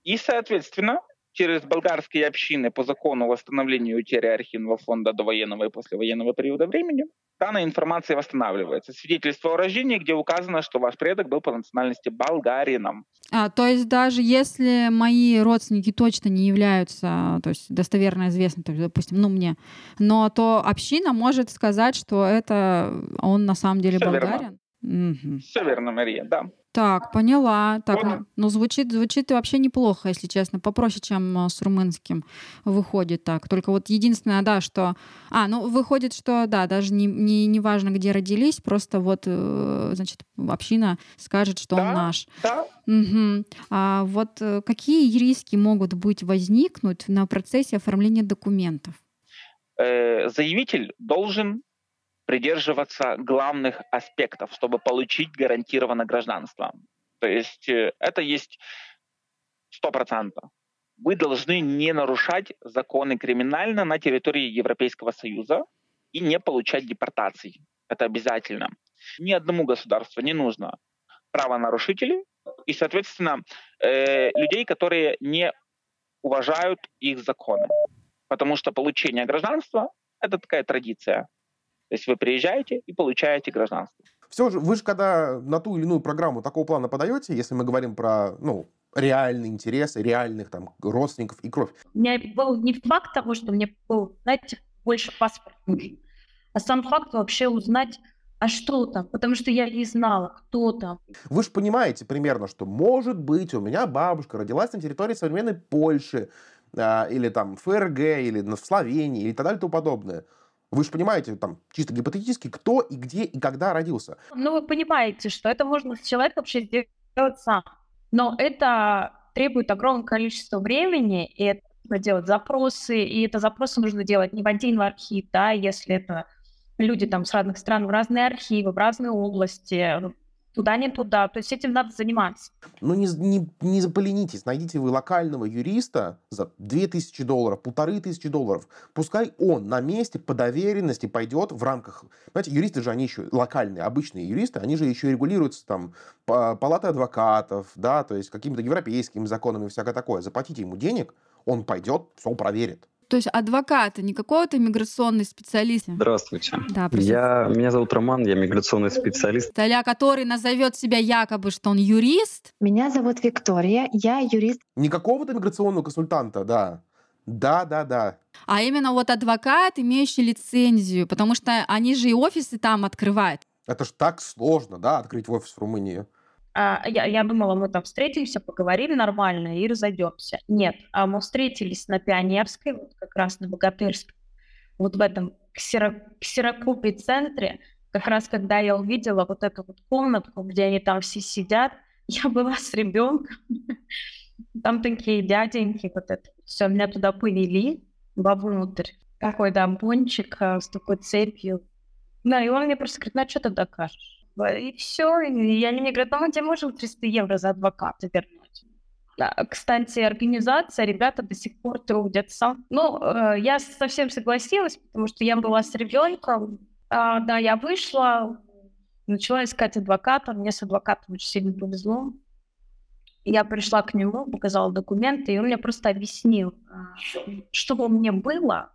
и, соответственно, через болгарские общины по закону восстановления утери архивного фонда до военного и послевоенного периода времени данная информация восстанавливается. Свидетельство о рождении, где указано, что ваш предок был по национальности болгарином.
А, то есть даже если мои родственники точно не являются, то есть достоверно известны, то есть, допустим, ну мне, но то община может сказать, что это он на самом деле Все болгарин?
Верно. Угу. Все верно, Мария, да.
Так, поняла. Так, ну, ну звучит, звучит вообще неплохо, если честно, попроще, чем э, с румынским выходит так. Только вот единственное, да, что... А, ну выходит, что, да, даже не, не, не важно, где родились, просто вот, э, значит, община скажет, что да, он наш.
Да.
Угу. А вот э, какие риски могут быть возникнуть на процессе оформления документов?
Заявитель должен придерживаться главных аспектов, чтобы получить гарантированное гражданство. То есть э, это есть сто процентов. Вы должны не нарушать законы криминально на территории Европейского Союза и не получать депортаций. Это обязательно. Ни одному государству не нужно правонарушителей и, соответственно, э, людей, которые не уважают их законы. Потому что получение гражданства — это такая традиция. То есть вы приезжаете и получаете гражданство.
Все же, вы же когда на ту или иную программу такого плана подаете, если мы говорим про, ну, реальные интересы, реальных там родственников и кровь.
У меня был не факт того, что мне был, знаете, больше паспорт нужен, а сам факт вообще узнать, а что там? Потому что я не знала, кто там.
Вы же понимаете примерно, что может быть у меня бабушка родилась на территории современной Польши, а, или там ФРГ, или в Словении, или так далее и тому подобное. Вы же понимаете, там, чисто гипотетически, кто и где и когда родился.
Ну, вы понимаете, что это можно с человеком вообще сделать сам. Но это требует огромное количество времени, и это нужно делать запросы, и это запросы нужно делать не в один архив, да, если это люди там с разных стран в разные архивы, в разные области, туда, не туда. То есть этим надо заниматься.
Ну, не, не, не поленитесь. Найдите вы локального юриста за 2000 долларов, полторы тысячи долларов. Пускай он на месте по доверенности пойдет в рамках... Знаете, юристы же, они еще локальные, обычные юристы, они же еще регулируются там палатой адвокатов, да, то есть какими-то европейскими законами и всякое такое. Заплатите ему денег, он пойдет, все проверит.
То есть адвоката, не какого-то миграционный специалист.
Здравствуйте.
Да,
я, меня зовут Роман, я миграционный специалист.
Таля, который назовет себя якобы, что он юрист.
Меня зовут Виктория, я юрист.
Не какого-то миграционного консультанта, да. Да, да, да.
А именно вот адвокат, имеющий лицензию, потому что они же и офисы там открывают.
Это ж так сложно, да, открыть офис в Румынии.
А, я, я думала, мы там встретимся, поговорим нормально и разойдемся. Нет, а мы встретились на Пионерской, вот как раз на Богатырской, вот в этом ксеро, ксерокупе центре, как раз когда я увидела вот эту вот комнатку, где они там все сидят, я была с ребенком, там такие дяденьки, вот это все, меня туда повели вовнутрь. Какой там пончик а, с такой цепью. Да, и он мне просто говорит, ну, а что ты докажешь? И все, и они мне говорят, ну мы тебе можем 300 евро за адвоката вернуть. Да, кстати, организация, ребята до сих пор трудятся. Ну, э, я совсем согласилась, потому что я была с ребенком. А, да, я вышла, начала искать адвоката. Мне с адвокатом очень сильно повезло. Я пришла к нему, показала документы, и он мне просто объяснил, что бы мне было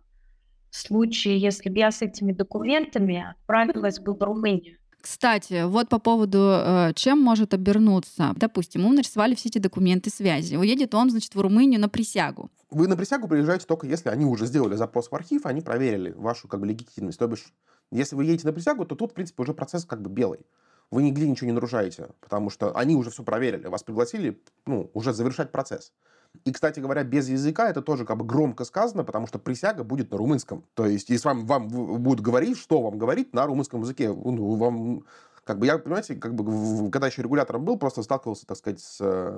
в случае, если бы я с этими документами отправилась бы в Румынию.
Кстати, вот по поводу, э, чем может обернуться. Допустим, ему нарисовали все эти документы связи. Уедет он, значит, в Румынию на присягу.
Вы на присягу приезжаете только если они уже сделали запрос в архив, они проверили вашу как бы легитимность. То бишь, если вы едете на присягу, то тут, в принципе, уже процесс как бы белый. Вы нигде ничего не нарушаете, потому что они уже все проверили. Вас пригласили, ну, уже завершать процесс. И, кстати говоря, без языка это тоже как бы громко сказано, потому что присяга будет на румынском. То есть, если вам, вам будут говорить, что вам говорить на румынском языке, ну, вам как бы я, понимаете, как бы, когда еще регулятором был, просто сталкивался, так сказать, с,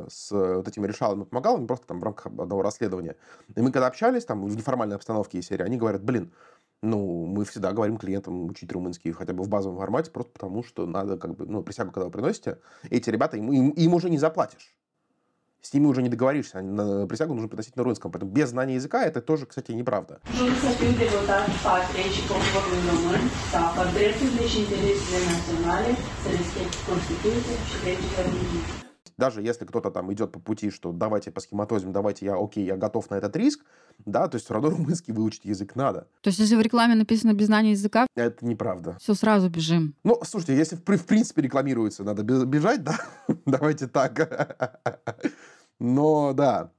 с вот этими решалами, им просто там в рамках одного расследования. И мы когда общались там в неформальной обстановке и серии, они говорят, блин, ну, мы всегда говорим клиентам учить румынский хотя бы в базовом формате, просто потому что надо, как бы, ну, присягу, когда вы приносите, эти ребята, им, им, им уже не заплатишь с ними уже не договоришься. На присягу нужно приносить на русском. Поэтому без знания языка это тоже, кстати, неправда. Даже если кто-то там идет по пути, что давайте по схематозим, давайте я, окей, я готов на этот риск, да, то есть все равно румынский выучить язык надо.
То есть если в рекламе написано без знания языка?
Это неправда.
Все, сразу бежим.
Ну, слушайте, если в, в принципе рекламируется, надо бежать, да, давайте так. Но да.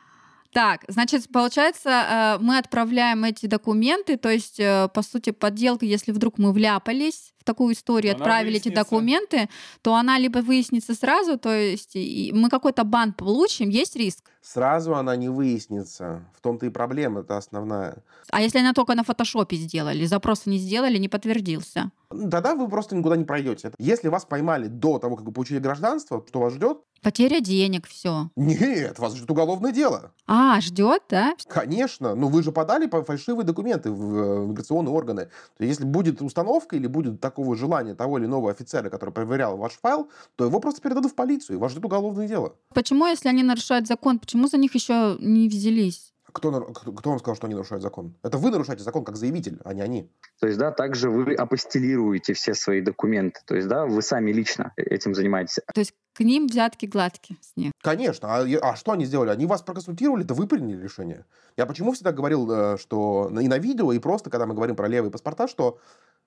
Так, значит, получается, э, мы отправляем эти документы, то есть, э, по сути, подделка, если вдруг мы вляпались в такую историю, она отправили выяснится. эти документы, то она либо выяснится сразу, то есть мы какой-то бан получим, есть риск?
Сразу она не выяснится. В том-то и проблема, это основная.
А если она только на фотошопе сделали, запросы не сделали, не подтвердился?
Тогда вы просто никуда не пройдете. Если вас поймали до того, как вы получили гражданство, что вас ждет?
Потеря денег, все.
Нет, вас ждет уголовное дело.
А, ждет, да?
Конечно. Ну, вы же подали фальшивые документы в э, миграционные органы. Если будет установка или будет такого желания того или иного офицера, который проверял ваш файл, то его просто передадут в полицию, и вас ждет уголовное дело.
Почему, если они нарушают закон, почему за них еще не взялись?
Кто, кто вам сказал, что они нарушают закон? Это вы нарушаете закон как заявитель, а не они.
То есть, да, также вы апостелируете все свои документы. То есть, да, вы сами лично этим занимаетесь.
То есть к ним взятки гладкие с них.
Конечно. А, а что они сделали? Они вас проконсультировали, да вы приняли решение. Я почему всегда говорил, э, что и на видео, и просто, когда мы говорим про левые паспорта, что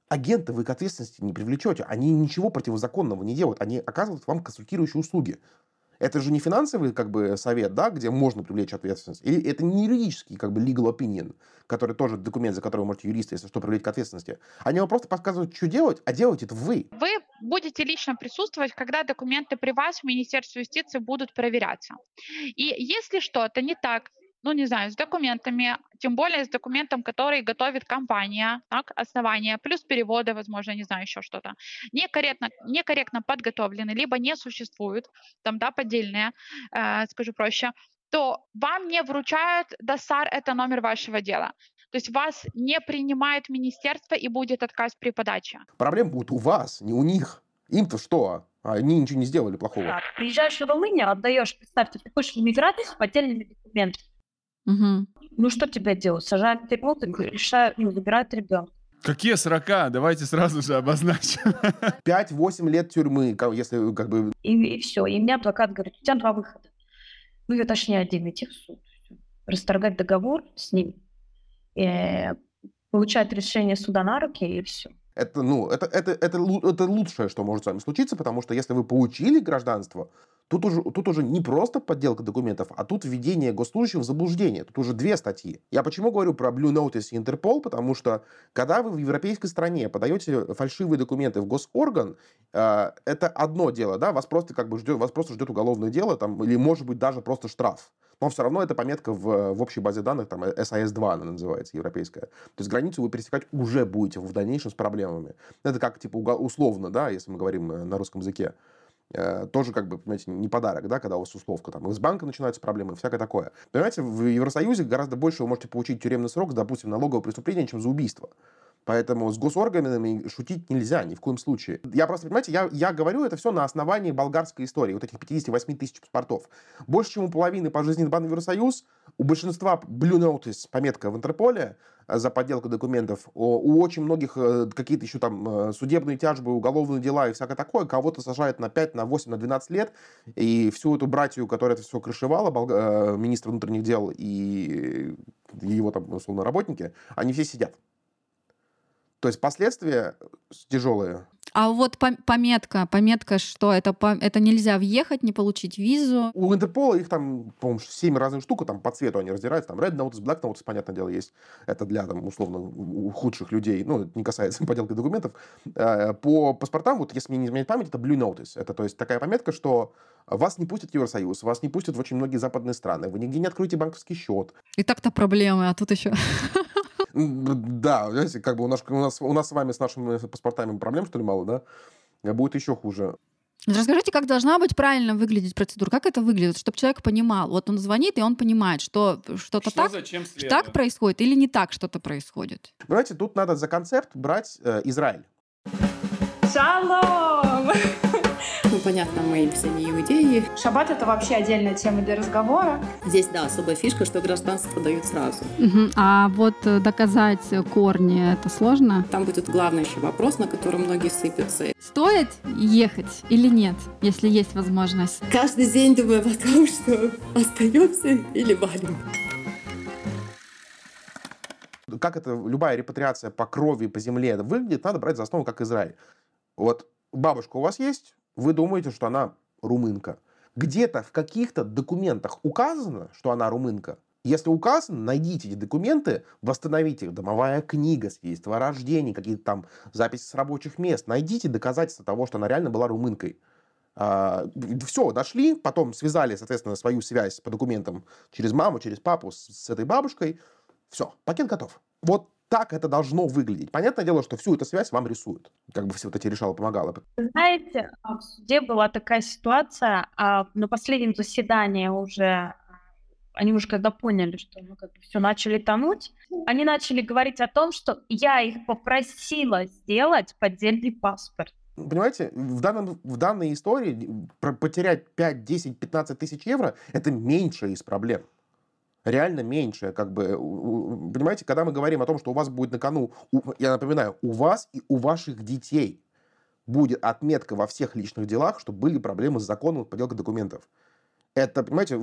агенты вы к ответственности не привлечете. Они ничего противозаконного не делают. Они оказывают вам консультирующие услуги. Это же не финансовый как бы совет, да, где можно привлечь ответственность. Или это не юридический как бы legal opinion, который тоже документ, за который вы можете юриста, если что, привлечь к ответственности. Они вам просто подсказывают, что делать, а делать это вы.
Вы будете лично присутствовать, когда документы при вас в Министерстве юстиции будут проверяться. И если что-то не так ну, не знаю, с документами, тем более с документом, который готовит компания, так, основания, плюс переводы, возможно, не знаю, еще что-то, некорректно, некорректно подготовлены, либо не существуют, там, да, поддельные, э, скажу проще, то вам не вручают ДОСАР, это номер вашего дела. То есть вас не принимает министерство и будет отказ при подаче.
Проблема будет у вас, не у них. Им-то что? Они ничего не сделали плохого. Да,
приезжаешь в Румынию, отдаешь, представьте, ты хочешь иммиграцию с поддельными документами. Угу. Ну что тебе делать? В тюрьму, решают, ну, забирают ребенка.
Какие срока? Давайте сразу же обозначим.
5-8 лет тюрьмы, если как бы...
И, и все. И мне адвокат говорит, у тебя два выхода. Ну, точнее, один, идти в суд. Расторгать договор с ним, и получать решение суда на руки, и все.
Это, ну, это, это, это, это лучшее, что может с вами случиться, потому что если вы получили гражданство, Тут уже, тут уже не просто подделка документов, а тут введение госслужащих в заблуждение. Тут уже две статьи. Я почему говорю про Blue Notice и Интерпол? Потому что, когда вы в европейской стране подаете фальшивые документы в госорган, э, это одно дело, да, вас просто как бы ждет, вас просто ждет уголовное дело, там, или может быть даже просто штраф. Но все равно это пометка в, в общей базе данных, там SIS-2 она называется, европейская. То есть границу вы пересекать уже будете в дальнейшем с проблемами. Это как, типа, условно, да, если мы говорим э, на русском языке. Э, тоже, как бы, понимаете, не подарок, да, когда у вас условка, там, из банка начинаются проблемы, всякое такое. Понимаете, в Евросоюзе гораздо больше вы можете получить тюремный срок, допустим, налоговое преступление, чем за убийство. Поэтому с госорганами шутить нельзя ни в коем случае. Я просто, понимаете, я, я говорю это все на основании болгарской истории, вот этих 58 тысяч паспортов. Больше, чем у половины пожизненных бан Евросоюз, у большинства Blue Notice, пометка в Интерполе, за подделку документов. У очень многих э, какие-то еще там э, судебные тяжбы, уголовные дела и всякое такое. Кого-то сажают на 5, на 8, на 12 лет. И всю эту братью, которая это все крышевала, министр внутренних дел и его там, условно, работники, они все сидят. То есть последствия тяжелые.
А вот пометка, пометка, что это, это нельзя въехать, не получить визу.
У Интерпола их там, по-моему, 7 разных штук, там по цвету они раздираются. Там Red Notice, Black Notice, понятное дело, есть. Это для, там, условно, худших людей. Ну, это не касается подделки документов. Э, по паспортам, вот если мне не изменяет память, это Blue Notice. Это, то есть, такая пометка, что вас не пустят в Евросоюз, вас не пустят в очень многие западные страны, вы нигде не откроете банковский счет.
И так-то проблемы, а тут еще
Да, знаете, как бы у нас, у, нас, у нас с вами, с нашими паспортами проблем, что ли, мало, да? А будет еще хуже.
Расскажите, как должна быть правильно выглядеть процедура? Как это выглядит, чтобы человек понимал? Вот он звонит, и он понимает, что что-то что так, зачем так происходит или не так что-то происходит.
Понимаете, тут надо за концепт брать э, Израиль.
Шалом! Понятно, мы все не иудеи.
Шаббат — это вообще отдельная тема для разговора.
Здесь, да, особая фишка, что гражданство дают сразу.
Угу. А вот э, доказать корни — это сложно?
Там будет главный еще вопрос, на котором многие сыпятся.
Стоит ехать или нет, если есть возможность?
Каждый день думаю о том, что остаемся или валим
как это любая репатриация по крови, по земле выглядит, надо брать за основу как Израиль. Вот бабушка у вас есть, вы думаете, что она румынка. Где-то в каких-то документах указано, что она румынка. Если указано, найдите эти документы, восстановите их. Домовая книга, свидетельство о рождении, какие-то там записи с рабочих мест. Найдите доказательства того, что она реально была румынкой. А, все, нашли, потом связали, соответственно, свою связь по документам через маму, через папу с, с этой бабушкой. Все, пакет готов. Вот так это должно выглядеть. Понятное дело, что всю эту связь вам рисуют. Как бы все вот эти решала помогало.
Знаете, в суде была такая ситуация, а на последнем заседании уже они уже когда поняли, что ну, как бы все начали тонуть, они начали говорить о том, что я их попросила сделать поддельный паспорт.
Понимаете, в, данном, в данной истории потерять 5, 10, 15 тысяч евро – это меньше из проблем. Реально меньше. Как бы, понимаете, когда мы говорим о том, что у вас будет на кону, я напоминаю, у вас и у ваших детей будет отметка во всех личных делах, что были проблемы с законом подделка документов. Это, понимаете,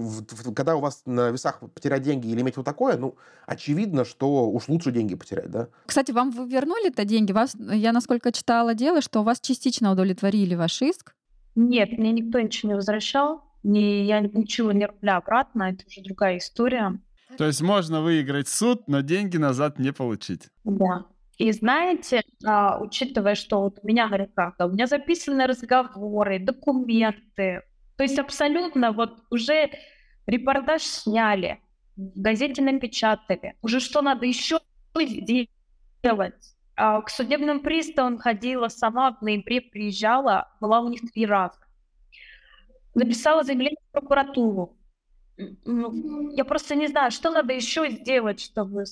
когда у вас на весах потерять деньги или иметь вот такое, ну, очевидно, что уж лучше деньги потерять, да?
Кстати, вам вернули-то деньги? Вас, я, насколько читала дело, что вас частично удовлетворили ваш иск?
Нет, мне никто ничего не возвращал. Не, я ничего не рубля обратно, это уже другая история.
То есть можно выиграть суд, но деньги назад не получить.
Да. И знаете, а, учитывая, что вот у меня на руках, да, у меня записаны разговоры, документы, то есть абсолютно вот уже репортаж сняли, в газете напечатали, уже что надо еще делать. А к судебным приставам ходила сама, в ноябре приезжала, была у них три раза. Написала заявление в прокуратуру. Ну, я просто не знаю, что надо еще сделать, чтобы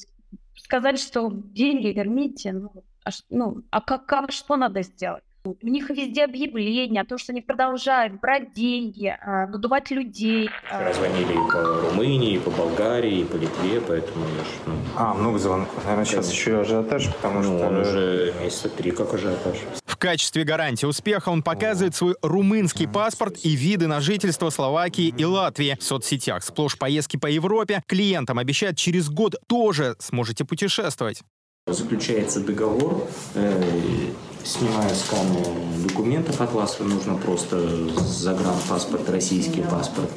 сказать, что деньги верните. Ну, а, ну, а как, как, что надо сделать? У них везде объявления о том, что они продолжают брать деньги, а, надувать людей.
А. звонили и по Румынии, и по Болгарии, и по Литве, поэтому я ж, ну...
А, много звонков. Наверное, сейчас еще ажиотаж, потому
ну,
что...
он уже месяца три как ажиотаж.
В качестве гарантии успеха он показывает свой румынский паспорт и виды на жительство Словакии и Латвии. В соцсетях сплошь поездки по Европе. Клиентам обещают, через год тоже сможете путешествовать.
Заключается договор, э, снимаю сканы документов от вас, нужно просто загранпаспорт, российский паспорт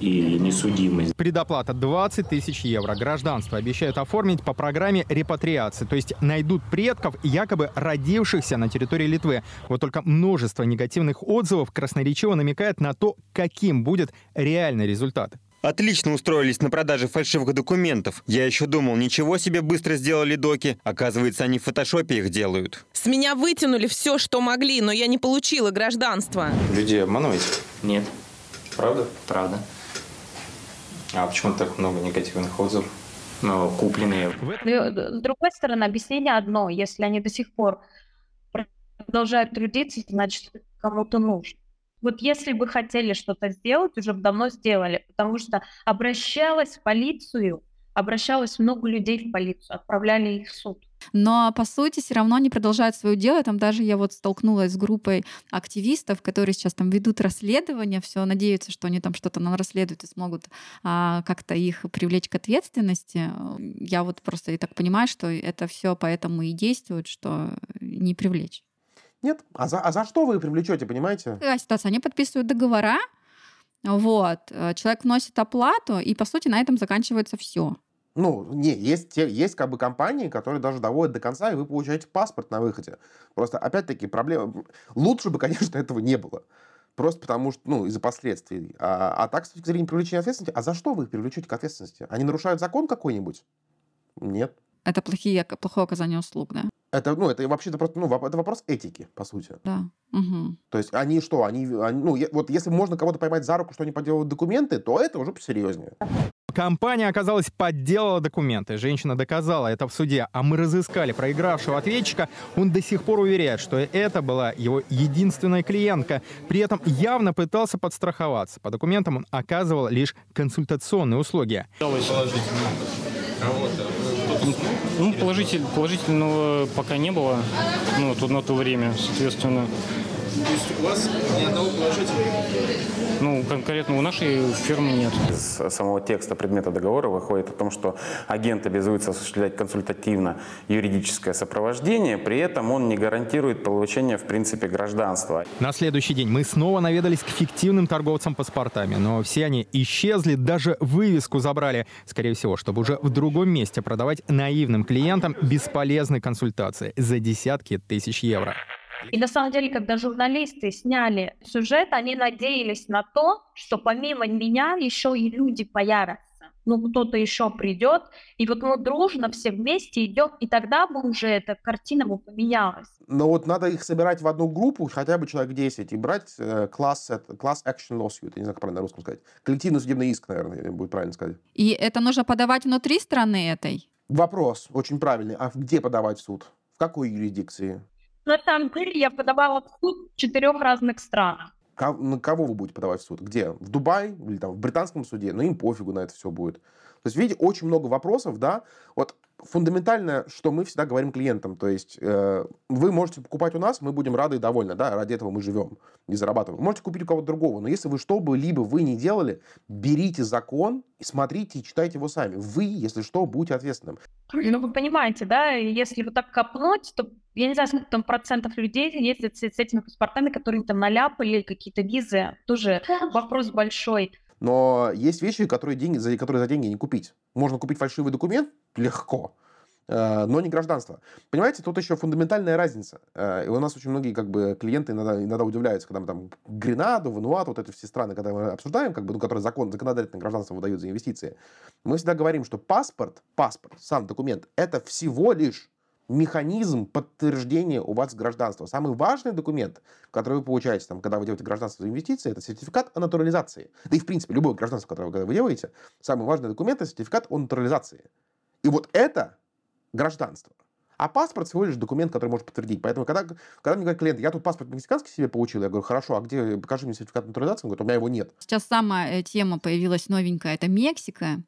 и несудимость.
Предоплата 20 тысяч евро. Гражданство обещают оформить по программе репатриации, то есть найдут предков, якобы родившихся на территории Литвы. Вот только множество негативных отзывов красноречиво намекает на то, каким будет реальный результат.
Отлично устроились на продаже фальшивых документов. Я еще думал, ничего себе быстро сделали доки. Оказывается, они в фотошопе их делают.
С меня вытянули все, что могли, но я не получила гражданство.
Людей обманываете?
Нет.
Правда?
Правда.
А почему так много негативных отзывов?
Но купленные.
С другой стороны, объяснение одно. Если они до сих пор продолжают трудиться, значит, кому-то нужно. Вот если бы хотели что-то сделать, уже бы давно сделали, потому что обращалась в полицию, обращалось много людей в полицию, отправляли их в суд.
Но по сути все равно они продолжают свое дело. Там даже я вот столкнулась с группой активистов, которые сейчас там ведут расследование, все надеются, что они там что-то нам расследуют и смогут а, как-то их привлечь к ответственности. Я вот просто и так понимаю, что это все поэтому и действует, что не привлечь.
Нет. А за, а за что вы привлечете, понимаете?
Какая ситуация? Они подписывают договора, вот, человек вносит оплату, и, по сути, на этом заканчивается все.
Ну, не, есть, есть как бы компании, которые даже доводят до конца, и вы получаете паспорт на выходе. Просто, опять-таки, проблема... Лучше бы, конечно, этого не было. Просто потому что, ну, из-за последствий. А, а так, с точки зрения привлечения ответственности, а за что вы их привлечете к ответственности? Они нарушают закон какой-нибудь? Нет.
Это плохие, плохое оказание услуг, да?
Это, ну, это вообще-то просто, ну, это вопрос этики, по сути.
Да. Угу.
То есть они что, они, они ну, вот если можно кого-то поймать за руку, что они подделывают документы, то это уже посерьезнее.
Компания, оказалось, подделала документы. Женщина доказала это в суде, а мы разыскали проигравшего ответчика. Он до сих пор уверяет, что это была его единственная клиентка. При этом явно пытался подстраховаться. По документам он оказывал лишь консультационные услуги.
Ну, положитель, положительного пока не было, ну, тут на то время, соответственно.
То есть у вас ни одного положительного?
Ну, конкретно у нашей фирмы нет.
Из самого текста предмета договора выходит о том, что агент обязуется осуществлять консультативно-юридическое сопровождение, при этом он не гарантирует получение, в принципе, гражданства.
На следующий день мы снова наведались к фиктивным торговцам паспортами, но все они исчезли, даже вывеску забрали, скорее всего, чтобы уже в другом месте продавать наивным клиентам бесполезные консультации за десятки тысяч евро.
И на самом деле, когда журналисты сняли сюжет, они надеялись на то, что помимо меня еще и люди появятся. Ну, кто-то еще придет, и вот мы дружно все вместе идем, и тогда бы уже эта картина бы поменялась.
Но вот надо их собирать в одну группу, хотя бы человек 10, и брать э, класс, класс action lawsuit, я не знаю, как правильно на русском сказать. Коллективный судебный иск, наверное, будет правильно сказать.
И это нужно подавать внутри страны этой?
Вопрос очень правильный. А где подавать в суд? В какой юрисдикции?
На самом деле я подавала в суд в четырех разных странах.
На кого вы будете подавать в суд? Где? В Дубай или там в британском суде? Но им пофигу на это все будет. То есть, видите, очень много вопросов, да. Вот фундаментальное, что мы всегда говорим клиентам, то есть э, вы можете покупать у нас, мы будем рады и довольны, да, ради этого мы живем, не зарабатываем. Можете купить у кого-то другого, но если вы что бы либо вы не делали, берите закон и смотрите и читайте его сами. Вы, если что, будете ответственным.
Ну, вы понимаете, да, если вот так копнуть, то я не знаю, сколько там процентов людей ездят с, с этими паспортами, которые там наляпали, какие-то визы, тоже вопрос большой.
Но есть вещи, которые, деньги, за, которые за деньги не купить. Можно купить фальшивый документ легко, э, но не гражданство. Понимаете, тут еще фундаментальная разница. Э, и у нас очень многие как бы, клиенты иногда, иногда удивляются, когда мы там Гренаду, Вануату, вот эти все страны, когда мы обсуждаем, как бы, ну, которые закон, законодательное гражданство выдают за инвестиции, мы всегда говорим, что паспорт, паспорт, сам документ, это всего лишь механизм подтверждения у вас гражданства. Самый важный документ, который вы получаете, там, когда вы делаете гражданство за инвестиции, это сертификат о натурализации. Да и, в принципе, любое гражданство, которое вы делаете, самый важный документ – это сертификат о натурализации. И вот это гражданство. А паспорт всего лишь документ, который может подтвердить. Поэтому, когда, когда мне говорят клиенты, я тут паспорт мексиканский себе получил, я говорю, хорошо, а где, покажи мне сертификат натурализации? Он говорит, у меня его нет.
Сейчас самая э, тема появилась новенькая, это Мексика,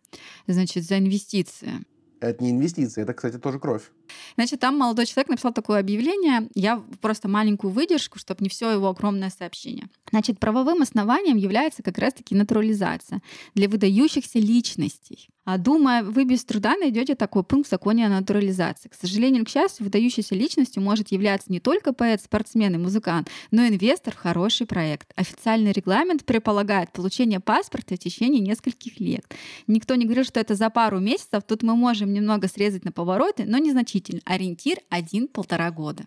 значит, за инвестиции.
Это не инвестиции, это, кстати, тоже кровь.
Значит, там молодой человек написал такое объявление. Я просто маленькую выдержку, чтобы не все его огромное сообщение. Значит, правовым основанием является как раз-таки натурализация для выдающихся личностей. А думая, вы без труда найдете такой пункт в законе о натурализации. К сожалению, к счастью, выдающейся личностью может являться не только поэт, спортсмен и музыкант, но и инвестор в хороший проект. Официальный регламент предполагает получение паспорта в течение нескольких лет. Никто не говорил, что это за пару месяцев. Тут мы можем немного срезать на повороты, но незначительно. Ориентир один-полтора года.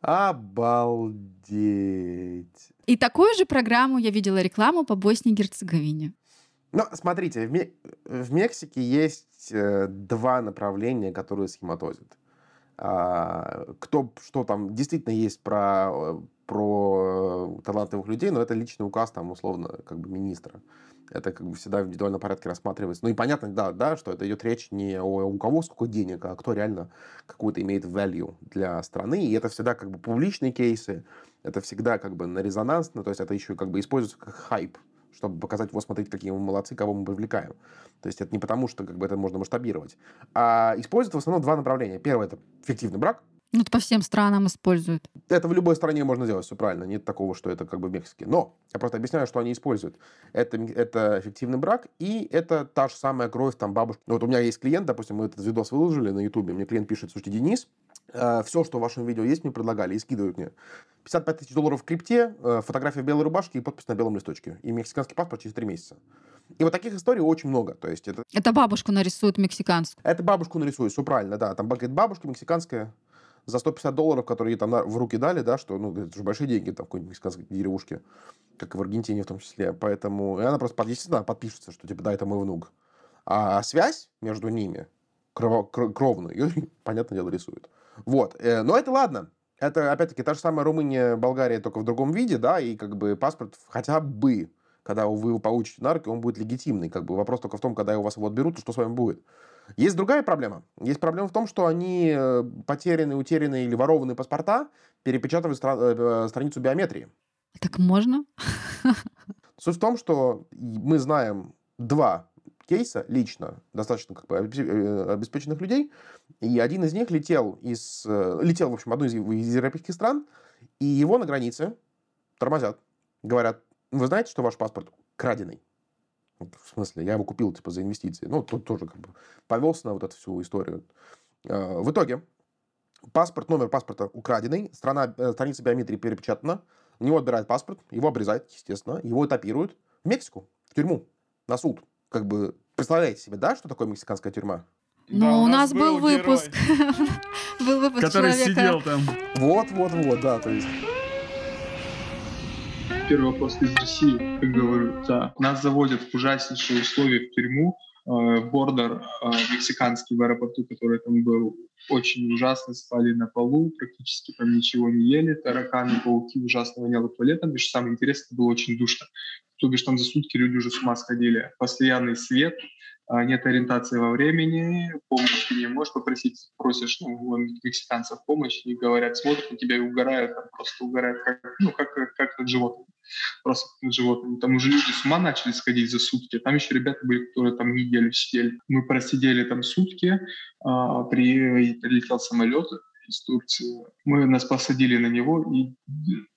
Обалдеть.
И такую же программу я видела рекламу по Боснии и Герцеговине.
Ну, смотрите, в Мексике есть э, два направления, которые схематозят. А, кто что там действительно есть про, э, про э, талантливых людей, но это личный указ там условно как бы министра. Это как бы всегда в индивидуальном порядке рассматривается. Ну и понятно, да, да, что это идет речь не о у кого сколько денег, а кто реально какую-то имеет value для страны. И это всегда как бы публичные кейсы, это всегда как бы на резонансно, то есть это еще как бы используется как хайп чтобы показать, вот смотрите, какие мы молодцы, кого мы привлекаем. То есть это не потому, что как бы это можно масштабировать. А используют в основном два направления. Первое – это фиктивный брак.
Ну, это по всем странам используют.
Это в любой стране можно сделать, все правильно. Нет такого, что это как бы в Мексике. Но я просто объясняю, что они используют. Это, это фиктивный брак, и это та же самая кровь там бабушки. Ну, вот у меня есть клиент, допустим, мы этот видос выложили на Ютубе, мне клиент пишет, слушайте, Денис, все, что в вашем видео есть, мне предлагали и скидывают мне. 55 тысяч долларов в крипте, э, фотография белой рубашки и подпись на белом листочке. И мексиканский паспорт через 3 месяца. И вот таких историй очень много. То есть это...
это бабушку нарисуют мексиканскую.
Это бабушку нарисуют, все правильно, да. Там говорит, бабушка мексиканская за 150 долларов, которые там в руки дали, да, что, ну, это же большие деньги там в какой-нибудь мексиканской деревушке, как и в Аргентине в том числе. Поэтому и она просто, естественно, подпишется, что, типа, да, это мой внук. А связь между ними, кров, кровную, ее, понятное дело, рисует. Вот. Э, но это ладно. Это, опять-таки, та же самая Румыния, Болгария, только в другом виде, да, и как бы паспорт хотя бы, когда вы его получите на руки, он будет легитимный. Как бы вопрос только в том, когда у вас его отберут, то что с вами будет. Есть другая проблема. Есть проблема в том, что они э, потерянные, утерянные или ворованные паспорта перепечатывают стра- э, страницу биометрии.
Так можно?
Суть в том, что мы знаем два кейса лично, достаточно как бы обеспеченных людей, и один из них летел из, летел, в общем, одной из, из европейских стран, и его на границе тормозят. Говорят, вы знаете, что ваш паспорт краденый? В смысле, я его купил, типа, за инвестиции. Ну, тут тоже как бы повелся на вот эту всю историю. А, в итоге, паспорт, номер паспорта украденный, страна, э, страница биометрии перепечатана, у него отбирают паспорт, его обрезают, естественно, его этапируют в Мексику, в тюрьму, на суд. Как бы, представляете себе, да, что такое мексиканская тюрьма?
Ну, да, у, нас, был, был выпуск. был выпуск
Который сидел там.
Вот, вот, вот, да, то есть
первый вопрос из России, как говорю, да. Нас заводят в ужаснейшие условия в тюрьму. Э, бордер э, мексиканский в аэропорту, который там был, очень ужасно спали на полу, практически там ничего не ели, тараканы, пауки, ужасно воняло туалетом, и что самое интересное, было очень душно. То бишь там за сутки люди уже с ума сходили. Постоянный свет, нет ориентации во времени, помощи не можешь попросить, просишь ну, у мексиканцев помощь, и говорят, смотрят на тебя и угорают, там просто угорают, как, ну, как, как, как над животным, просто над животным. Там уже люди с ума начали сходить за сутки, там еще ребята были, которые там неделю сидели. Мы просидели там сутки, а, при, прилетел самолет из Турции, мы нас посадили на него и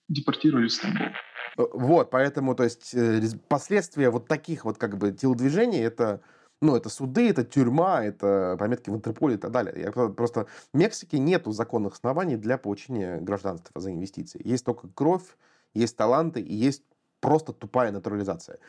депортировали в Стамбул.
Вот, поэтому, то есть, э, последствия вот таких вот как бы телодвижений, это ну, это суды, это тюрьма, это пометки в Интерполе и так далее. Я просто в Мексике нету законных оснований для получения гражданства за инвестиции. Есть только кровь, есть таланты и есть просто тупая натурализация.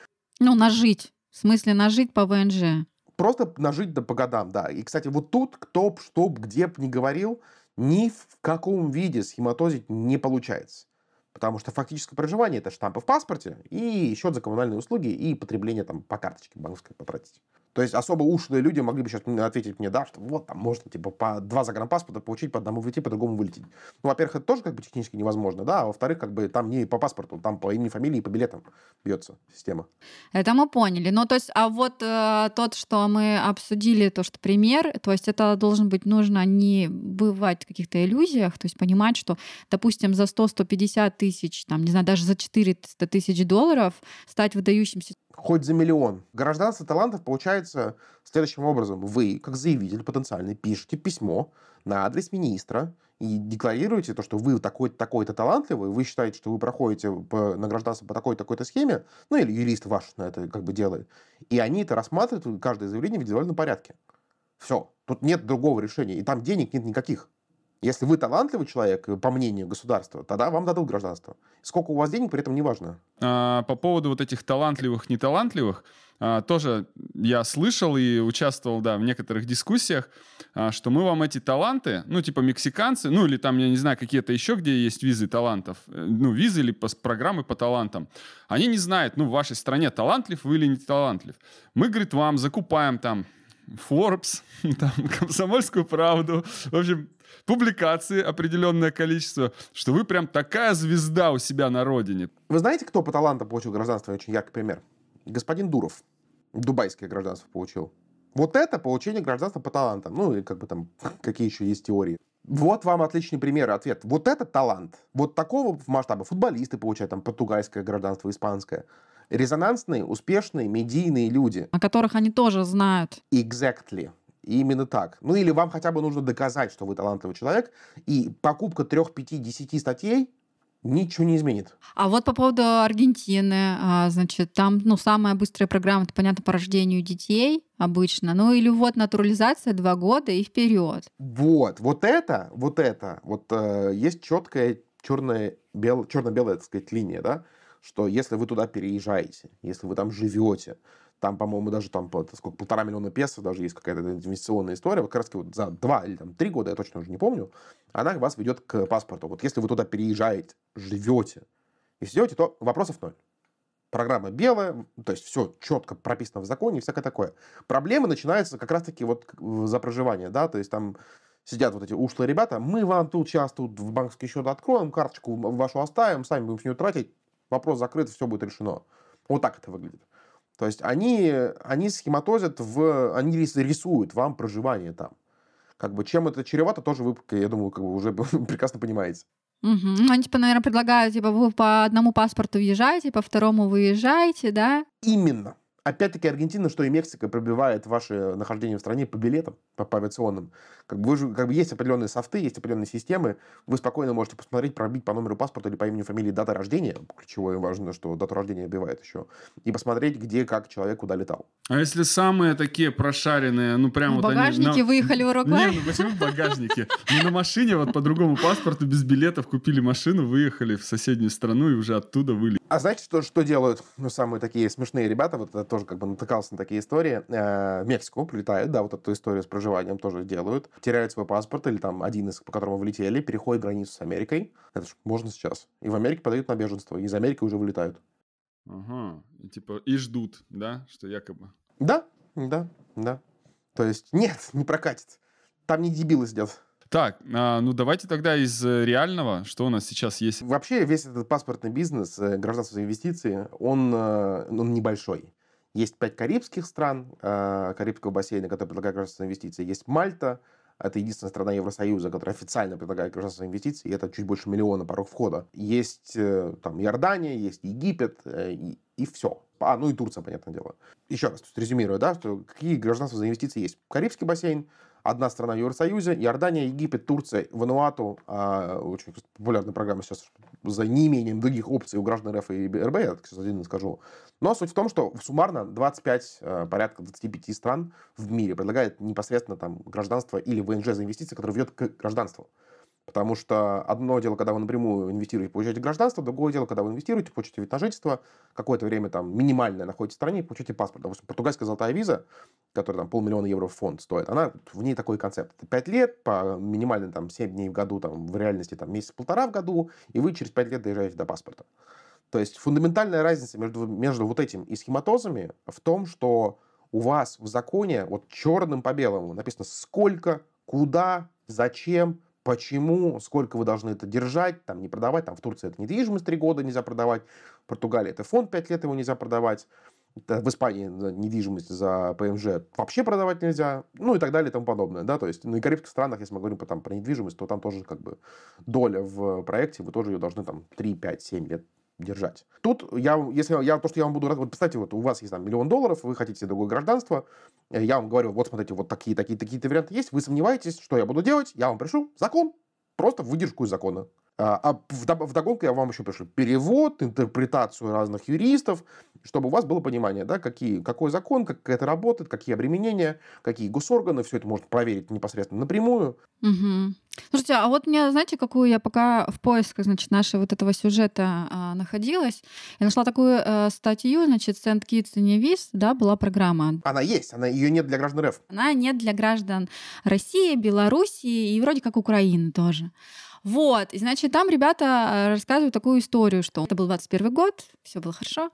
Ну, нажить. В смысле нажить по ВНЖ.
Просто нажить да по годам, да. И, кстати, вот тут кто б, что б, где б не говорил, ни в каком виде схематозить не получается. Потому что фактическое проживание – это штампы в паспорте и счет за коммунальные услуги и потребление там по карточке банковской потратить. То есть особо ушлые люди могли бы сейчас ответить мне, да, что вот там можно типа по два загранпаспорта получить, по одному выйти, по другому вылететь. Ну, во-первых, это тоже как бы технически невозможно, да, а во-вторых, как бы там не по паспорту, там по имени, фамилии, по билетам бьется система.
Это мы поняли. Ну, то есть, а вот э, тот, что мы обсудили, то, что пример, то есть это должен быть нужно не бывать в каких-то иллюзиях, то есть понимать, что, допустим, за 100-150 тысяч, там, не знаю, даже за 400 тысяч долларов стать выдающимся
хоть за миллион. Гражданство талантов получается следующим образом. Вы, как заявитель потенциальный, пишете письмо на адрес министра и декларируете то, что вы такой-то такой талантливый, вы считаете, что вы проходите по, на гражданство по такой-такой-то схеме, ну или юрист ваш на это как бы делает, и они это рассматривают, каждое заявление в индивидуальном порядке. Все. Тут нет другого решения. И там денег нет никаких. Если вы талантливый человек, по мнению государства, тогда вам дадут гражданство. Сколько у вас денег, при этом не важно.
А, по поводу вот этих талантливых, неталантливых, а, тоже я слышал и участвовал, да, в некоторых дискуссиях, а, что мы вам эти таланты, ну, типа мексиканцы, ну, или там, я не знаю, какие-то еще, где есть визы талантов, э, ну, визы или программы по талантам, они не знают, ну, в вашей стране талантлив вы или не талантлив. Мы, говорит, вам закупаем там Forbes, там, Комсомольскую правду, в общем, публикации определенное количество, что вы прям такая звезда у себя на родине.
Вы знаете, кто по талантам получил гражданство? Очень яркий пример. Господин Дуров. Дубайское гражданство получил. Вот это получение гражданства по талантам. Ну, и как бы там, какие еще есть теории. Вот вам отличный пример, ответ. Вот этот талант. Вот такого в масштабе футболисты получают там португальское гражданство, испанское. Резонансные, успешные, медийные люди.
О которых они тоже знают.
Exactly. Именно так. Ну или вам хотя бы нужно доказать, что вы талантливый человек, и покупка трех, пяти, десяти статей ничего не изменит.
А вот по поводу Аргентины, а, значит, там, ну, самая быстрая программа, это, понятно, по рождению детей обычно, ну, или вот натурализация два года и вперед.
Вот, вот это, вот это, вот э, есть четкая черная, бел, черно-белая, так сказать, линия, да, что если вы туда переезжаете, если вы там живете, там, по-моему, даже там сколько, полтора миллиона песо, даже есть какая-то инвестиционная история, вот как раз вот за два или там три года, я точно уже не помню, она вас ведет к паспорту. Вот если вы туда переезжаете, живете и сидете, то вопросов ноль. Программа белая, то есть все четко прописано в законе и всякое такое. Проблемы начинаются как раз-таки вот за проживание, да, то есть там сидят вот эти ушлые ребята, мы вам тут сейчас тут в банковский счет откроем, карточку вашу оставим, сами будем с нее тратить, вопрос закрыт, все будет решено. Вот так это выглядит. То есть они, они схематозят, в, они рисуют вам проживание там. Как бы чем это чревато, тоже вы, я думаю, как бы уже прекрасно понимаете.
Угу. Они, типа, наверное, предлагают, типа, вы по одному паспорту въезжаете, по второму выезжаете, да?
Именно. Опять-таки Аргентина, что и Мексика, пробивает ваше нахождение в стране по билетам, по, по авиационным. Как бы, вы же, как бы есть определенные софты, есть определенные системы. Вы спокойно можете посмотреть, пробить по номеру паспорта или по имени, фамилии, дата рождения. Ключевое важно, что дату рождения отбивает еще. И посмотреть, где, как человек куда летал.
А если самые такие прошаренные, ну прям
в
вот
багажнике
они...
На... выехали в Уругвай?
Не, ну почему в багажнике? Ну на машине вот по другому паспорту без билетов купили машину, выехали в соседнюю страну и уже оттуда вылетели.
А знаете, что, что делают ну, самые такие смешные ребята? Вот это тоже как бы натыкался на такие истории. Э, в Мексику прилетают, да, вот эту историю с проживанием тоже делают. Теряют свой паспорт или там один из, по которому вылетели, переходят границу с Америкой. Это же можно сейчас. И в Америке подают на беженство. И из Америки уже вылетают.
Ага. И типа и ждут, да, что якобы.
Да, да, да. То есть нет, не прокатит. Там не дебилы сидят.
Так, а, ну давайте тогда из э, реального, что у нас сейчас есть.
Вообще весь этот паспортный бизнес, э, гражданство инвестиции, он, э, он небольшой. Есть пять карибских стран, э, Карибского бассейна, которые предлагают гражданственные инвестиции. Есть Мальта, это единственная страна Евросоюза, которая официально предлагает гражданственные инвестиции, и это чуть больше миллиона порог входа. Есть там Иордания, есть Египет, и, и все. А, ну и Турция, понятное дело. Еще раз, резюмирую, да, что какие гражданства за инвестиции есть. Карибский бассейн, одна страна в Евросоюзе, Иордания, Египет, Турция, Вануату, а, очень популярная программа сейчас за неимением других опций у граждан РФ и РБ, я так сейчас один скажу. Но суть в том, что суммарно 25, э, порядка 25 стран в мире предлагает непосредственно там гражданство или ВНЖ за инвестиции, которое ведет к гражданству. Потому что одно дело, когда вы напрямую инвестируете, получаете гражданство, другое дело, когда вы инвестируете, получаете вид на жительство, какое-то время там минимальное находитесь в стране и получаете паспорт. Допустим, португальская золотая виза, которая там полмиллиона евро в фонд стоит, она, в ней такой концепт. Это 5 лет, по минимально там 7 дней в году, там в реальности там месяц-полтора в году, и вы через 5 лет доезжаете до паспорта. То есть фундаментальная разница между, между вот этим и схематозами в том, что у вас в законе вот черным по белому написано сколько, куда, зачем, почему, сколько вы должны это держать, там не продавать, там в Турции это недвижимость 3 года нельзя продавать, в Португалии это фонд 5 лет его нельзя продавать, в Испании недвижимость за ПМЖ вообще продавать нельзя, ну и так далее и тому подобное, да, то есть, ну и карибских странах, если мы говорим там, про недвижимость, то там тоже как бы доля в проекте, вы тоже ее должны там 3, 5, 7 лет держать. Тут я, если я, то, что я вам буду... Вот представьте, вот у вас есть там миллион долларов, вы хотите другое гражданство, э, я вам говорю, вот смотрите, вот такие, такие, такие-то варианты есть, вы сомневаетесь, что я буду делать, я вам пришлю закон, просто выдержку из закона. А, а в догонку я вам еще пришлю перевод, интерпретацию разных юристов, чтобы у вас было понимание, да, какие, какой закон, как это работает, какие обременения, какие госорганы, все это можно проверить непосредственно напрямую.
Угу. Слушайте, а вот мне, знаете, какую я пока в поисках, значит, нашего вот этого сюжета а, находилась, я нашла такую а, статью, значит, Send Kids in Nevis, да, была программа.
Она есть, она ее нет для граждан РФ.
Она нет для граждан России, Белоруссии и вроде как Украины тоже. Вот, и значит, там ребята э, рассказывают такую историю, что это был 21 год, все было хорошо.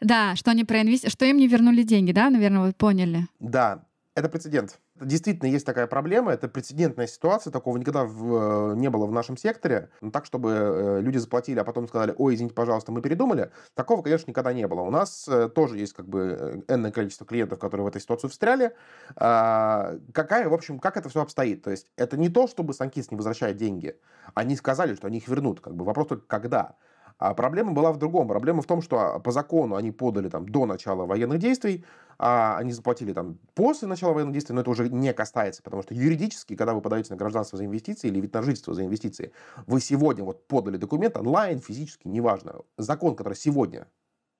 Да, что они проинвести... что им не вернули деньги, да, наверное, вы поняли.
Да, это прецедент. Действительно, есть такая проблема, это прецедентная ситуация, такого никогда в, э, не было в нашем секторе. Но так, чтобы э, люди заплатили, а потом сказали, ой, извините, пожалуйста, мы передумали, такого, конечно, никогда не было. У нас э, тоже есть как бы энное количество клиентов, которые в этой ситуацию встряли. А, какая, в общем, как это все обстоит? То есть это не то, чтобы Санкис не возвращает деньги. Они сказали, что они их вернут. Как бы вопрос только когда. А проблема была в другом. Проблема в том, что а, по закону они подали там до начала военных действий, а они заплатили там после начала военных действий, но это уже не касается, потому что юридически, когда вы подаете на гражданство за инвестиции или вид на жительство за инвестиции, вы сегодня вот подали документ онлайн, физически, неважно. Закон, который сегодня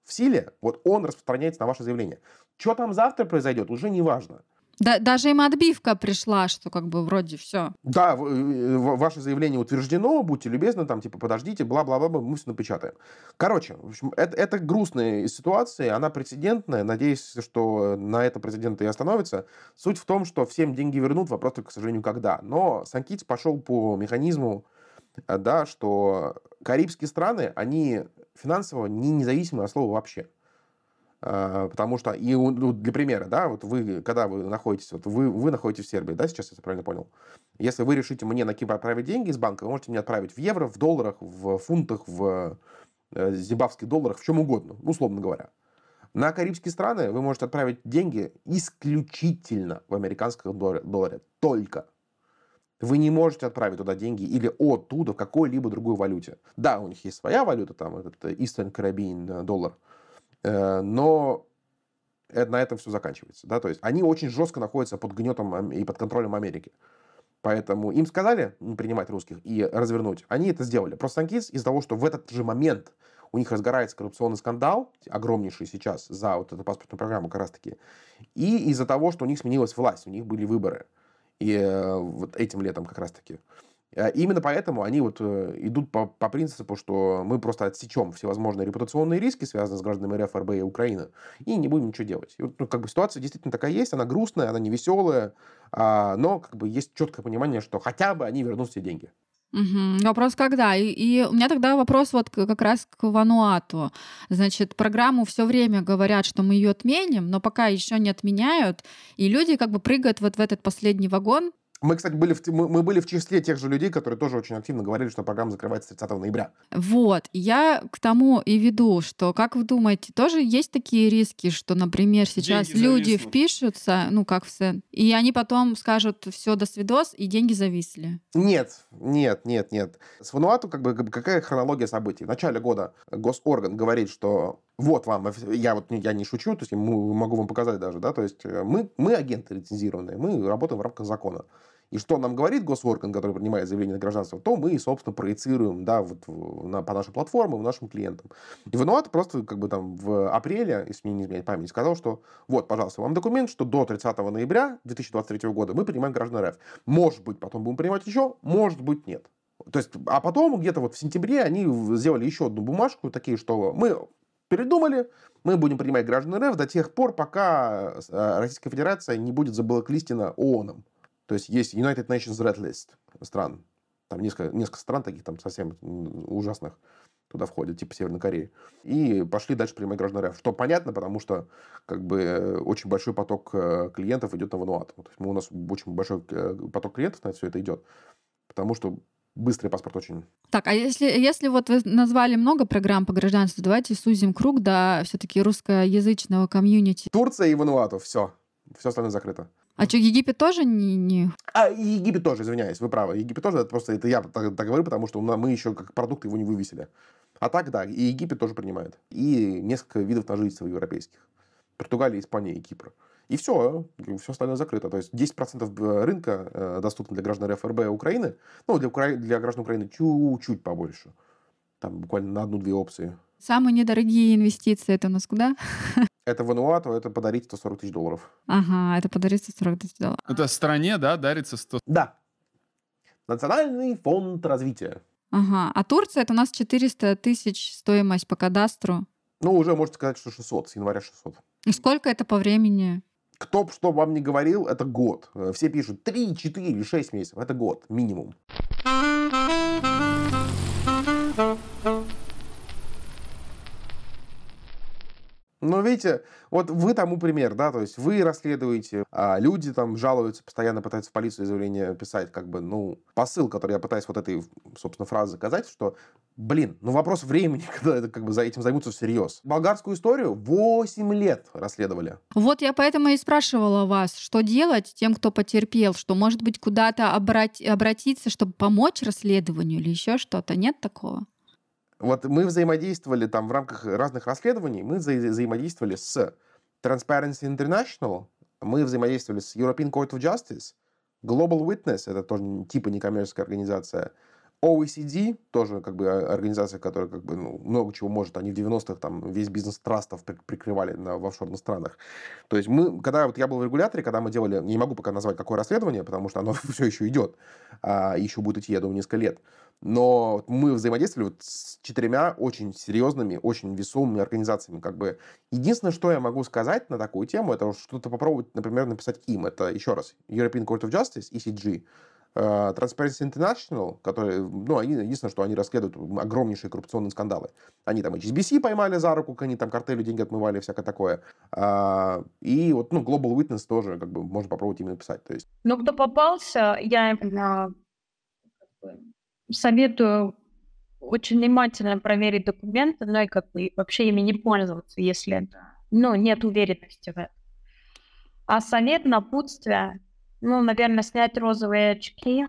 в силе, вот он распространяется на ваше заявление. Что там завтра произойдет, уже не важно.
Да, даже им отбивка пришла, что как бы вроде все.
Да, э, ваше заявление утверждено, будьте любезны, там типа подождите, бла-бла-бла, мы все напечатаем. Короче, в общем, это, это грустная ситуация, она прецедентная, надеюсь, что на это прецедент и остановится. Суть в том, что всем деньги вернут, вопрос только, к сожалению, когда. Но Санкитс пошел по механизму, э, да, что карибские страны, они финансово не независимы от слова вообще. А, потому что, и ну, для примера, да, вот вы, когда вы находитесь, вот вы, вы находитесь в Сербии, да, сейчас я правильно понял? Если вы решите мне на Кипр отправить деньги из банка, вы можете мне отправить в евро, в долларах, в фунтах, в э, зимбабских долларах, в чем угодно, условно говоря. На карибские страны вы можете отправить деньги исключительно в американском долларе, только. Вы не можете отправить туда деньги или оттуда в какой-либо другой валюте. Да, у них есть своя валюта, там этот Eastern Caribbean доллар – Э, но на этом все заканчивается. Да? То есть они очень жестко находятся под гнетом и под контролем Америки. Поэтому им сказали принимать русских и развернуть. Они это сделали. Просто Анкис из-за того, что в этот же момент у них разгорается коррупционный скандал, огромнейший сейчас за вот эту паспортную программу как раз-таки, и из-за того, что у них сменилась власть, у них были выборы. И э, вот этим летом как раз-таки. Э, именно поэтому они вот э, идут по, по принципу, что мы просто отсечем всевозможные репутационные риски, связанные с гражданами РФ, РБ и Украины, и не будем ничего делать. И вот, ну, как бы ситуация действительно такая есть, она грустная, она не веселая, а, но как бы есть четкое понимание, что хотя бы они вернут все деньги.
Угу. Вопрос когда? И, и у меня тогда вопрос вот как раз к Вануату. Значит, программу все время говорят, что мы ее отменим, но пока еще не отменяют, и люди как бы прыгают вот в этот последний вагон,
Мы, кстати, были в, мы, были в числе тех же людей, которые тоже очень активно говорили, что программа закрывается 30 ноября.
Вот. Я к тому и веду, что, как вы думаете, тоже есть такие риски, что, например, сейчас деньги люди зависнут. впишутся, ну, как все, и они потом скажут, все, до свидос, и деньги зависли?
Нет, нет, нет, нет. С Вануату как бы какая хронология событий? В начале года госорган говорит, что вот вам, я вот я не шучу, то есть могу вам показать даже, да, то есть э, мы, мы агенты лицензированные, мы работаем в рамках закона. И что нам говорит госорган, который принимает заявление на гражданство, то мы, собственно, проецируем да, вот на, по нашим платформам, нашим клиентам. И Вануат просто как бы там в апреле, если мне не изменяет память, сказал, что вот, пожалуйста, вам документ, что до 30 ноября 2023 года мы принимаем граждан РФ. Может быть, потом будем принимать еще, может быть, нет. То есть, а потом где-то вот в сентябре они сделали еще одну бумажку, такие, что мы передумали, мы будем принимать граждан РФ до тех пор, пока э, Российская Федерация не будет заблоклистена ООНом. То есть есть United Nations Red List стран. Там несколько, несколько стран таких там совсем ужасных туда входят, типа Северной Кореи. И пошли дальше принимать граждан РФ. Что понятно, потому что как бы очень большой поток э, клиентов идет на Вануату. То есть у нас очень большой э, поток клиентов на все это идет. Потому что быстрый паспорт очень.
Так, а если, если вот вы назвали много программ по гражданству, давайте сузим круг до все-таки русскоязычного комьюнити.
Турция и Вануату, все. Все остальное закрыто.
А что, Египет тоже не, не...
А, Египет тоже, извиняюсь, вы правы. Египет тоже, это просто это я так, так говорю, потому что мы еще как продукт его не вывесили. А так, да, и Египет тоже принимает. И несколько видов на жительство европейских. Португалия, Испания и Кипр. И все, все остальное закрыто. То есть 10% рынка э, доступно для граждан РФРБ Украины. Ну, для, Укра... для граждан Украины чуть-чуть побольше. Там буквально на одну-две опции.
Самые недорогие инвестиции это у нас куда?
Это Вануату, это подарить 140 тысяч долларов.
Ага, это подарить 140 тысяч долларов.
Это стране, да, дарится 100...
Да. Национальный фонд развития.
Ага, а Турция это у нас 400 тысяч стоимость по кадастру.
Ну, уже можете сказать, что 600, с января 600.
И сколько это по времени?
Кто что вам не говорил, это год. Все пишут 3, 4, 6 месяцев. Это год минимум. Но видите, вот вы тому пример, да, то есть вы расследуете, а люди там жалуются, постоянно пытаются в полицию заявление писать, как бы, ну, посыл, который я пытаюсь вот этой, собственно, фразы сказать, что, блин, ну вопрос времени, когда это как бы за этим займутся всерьез. Болгарскую историю 8 лет расследовали.
Вот я поэтому и спрашивала вас, что делать тем, кто потерпел, что, может быть, куда-то обрати- обратиться, чтобы помочь расследованию или еще что-то, нет такого?
Вот мы взаимодействовали там в рамках разных расследований, мы вза взаимодействовали с Transparency International, мы взаимодействовали с European Court of Justice, Global Witness, это тоже типа некоммерческая организация, OECD, тоже как бы организация, которая как бы ну, много чего может. Они в 90-х там весь бизнес трастов прикрывали на, в офшорных странах. То есть мы, когда вот я был в регуляторе, когда мы делали, не могу пока назвать какое расследование, потому что оно все еще идет, а, еще будет идти, я думаю, несколько лет. Но мы взаимодействовали вот с четырьмя очень серьезными, очень весомыми организациями. Как бы. Единственное, что я могу сказать на такую тему, это что-то попробовать, например, написать им. Это, еще раз, European Court of Justice, ECG, Transparency International, которые, ну, они, единственное, что они расследуют огромнейшие коррупционные скандалы. Они там HSBC поймали за руку, они там картелю деньги отмывали, всякое такое. А, и вот, ну, Global Witness тоже, как бы, можно попробовать им написать. То есть.
Ну, кто попался, я именно советую очень внимательно проверить документы, ну и как бы вообще ими не пользоваться, если ну, нет уверенности в этом. А совет, напутствие, ну, наверное, снять розовые очки.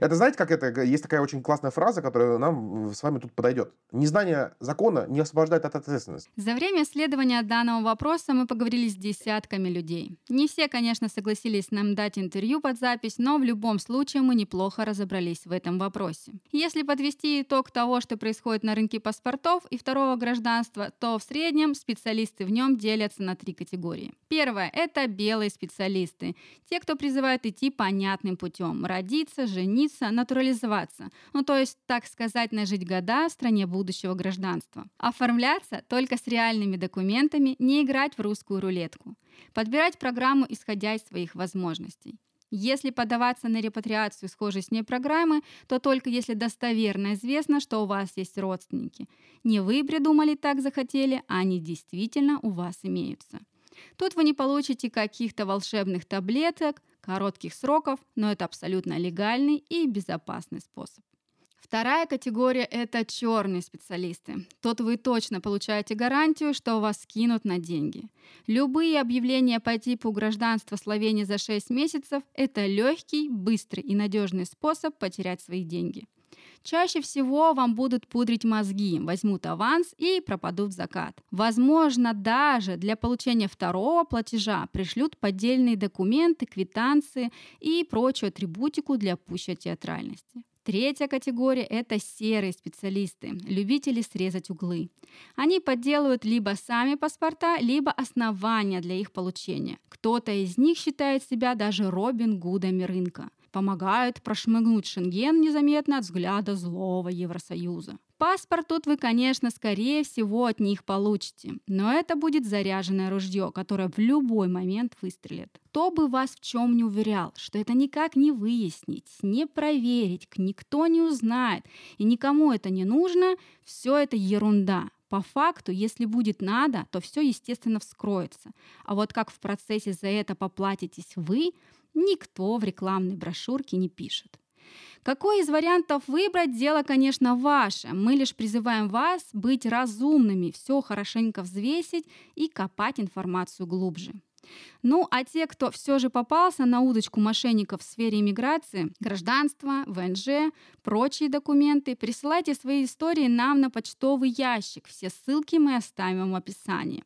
Это знаете, как это? Есть такая очень классная фраза, которая нам с вами тут подойдет. Незнание закона не освобождает от ответственности.
За время исследования данного вопроса мы поговорили с десятками людей. Не все, конечно, согласились нам дать интервью под запись, но в любом случае мы неплохо разобрались в этом вопросе. Если подвести итог того, что происходит на рынке паспортов и второго гражданства, то в среднем специалисты в нем делятся на три категории. Первое – это белые специалисты. Те, кто призывает идти понятным путем – родиться, жениться, жениться, натурализоваться, ну то есть, так сказать, нажить года в стране будущего гражданства. Оформляться только с реальными документами, не играть в русскую рулетку. Подбирать программу, исходя из своих возможностей. Если подаваться на репатриацию схожей с ней программы, то только если достоверно известно, что у вас есть родственники. Не вы придумали так захотели, а они действительно у вас имеются. Тут вы не получите каких-то волшебных таблеток, коротких сроков, но это абсолютно легальный и безопасный способ. Вторая категория – это черные специалисты. Тут вы точно получаете гарантию, что вас скинут на деньги. Любые объявления по типу гражданства Словении за 6 месяцев – это легкий, быстрый и надежный способ потерять свои деньги. Чаще всего вам будут пудрить мозги, возьмут аванс и пропадут в закат. Возможно, даже для получения второго платежа пришлют поддельные документы, квитанции и прочую атрибутику для пущей театральности. Третья категория – это серые специалисты, любители срезать углы. Они подделывают либо сами паспорта, либо основания для их получения. Кто-то из них считает себя даже Робин Гудами рынка. Помогают прошмыгнуть Шенген незаметно от взгляда злого Евросоюза. Паспорт тут вы, конечно, скорее всего от них получите, но это будет заряженное ружье, которое в любой момент выстрелит. Кто бы вас в чем не уверял, что это никак не выяснить, не проверить, никто не узнает и никому это не нужно, все это ерунда. По факту, если будет надо, то все, естественно, вскроется. А вот как в процессе за это поплатитесь вы, никто в рекламной брошюрке не пишет. Какой из вариантов выбрать, дело, конечно, ваше. Мы лишь призываем вас быть разумными, все хорошенько взвесить и копать информацию глубже. Ну, а те, кто все же попался на удочку мошенников в сфере иммиграции, гражданства, ВНЖ, прочие документы, присылайте свои истории нам на почтовый ящик. Все ссылки мы оставим в описании.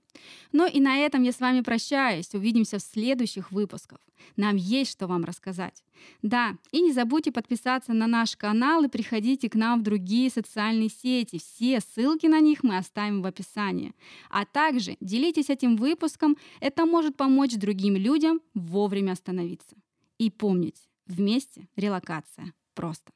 Ну и на этом я с вами прощаюсь. Увидимся в следующих выпусках. Нам есть что вам рассказать. Да, и не забудьте подписаться на наш канал и приходите к нам в другие социальные сети. Все ссылки на них мы оставим в описании. А также делитесь этим выпуском, это может помочь другим людям вовремя остановиться. И помните, вместе релокация просто.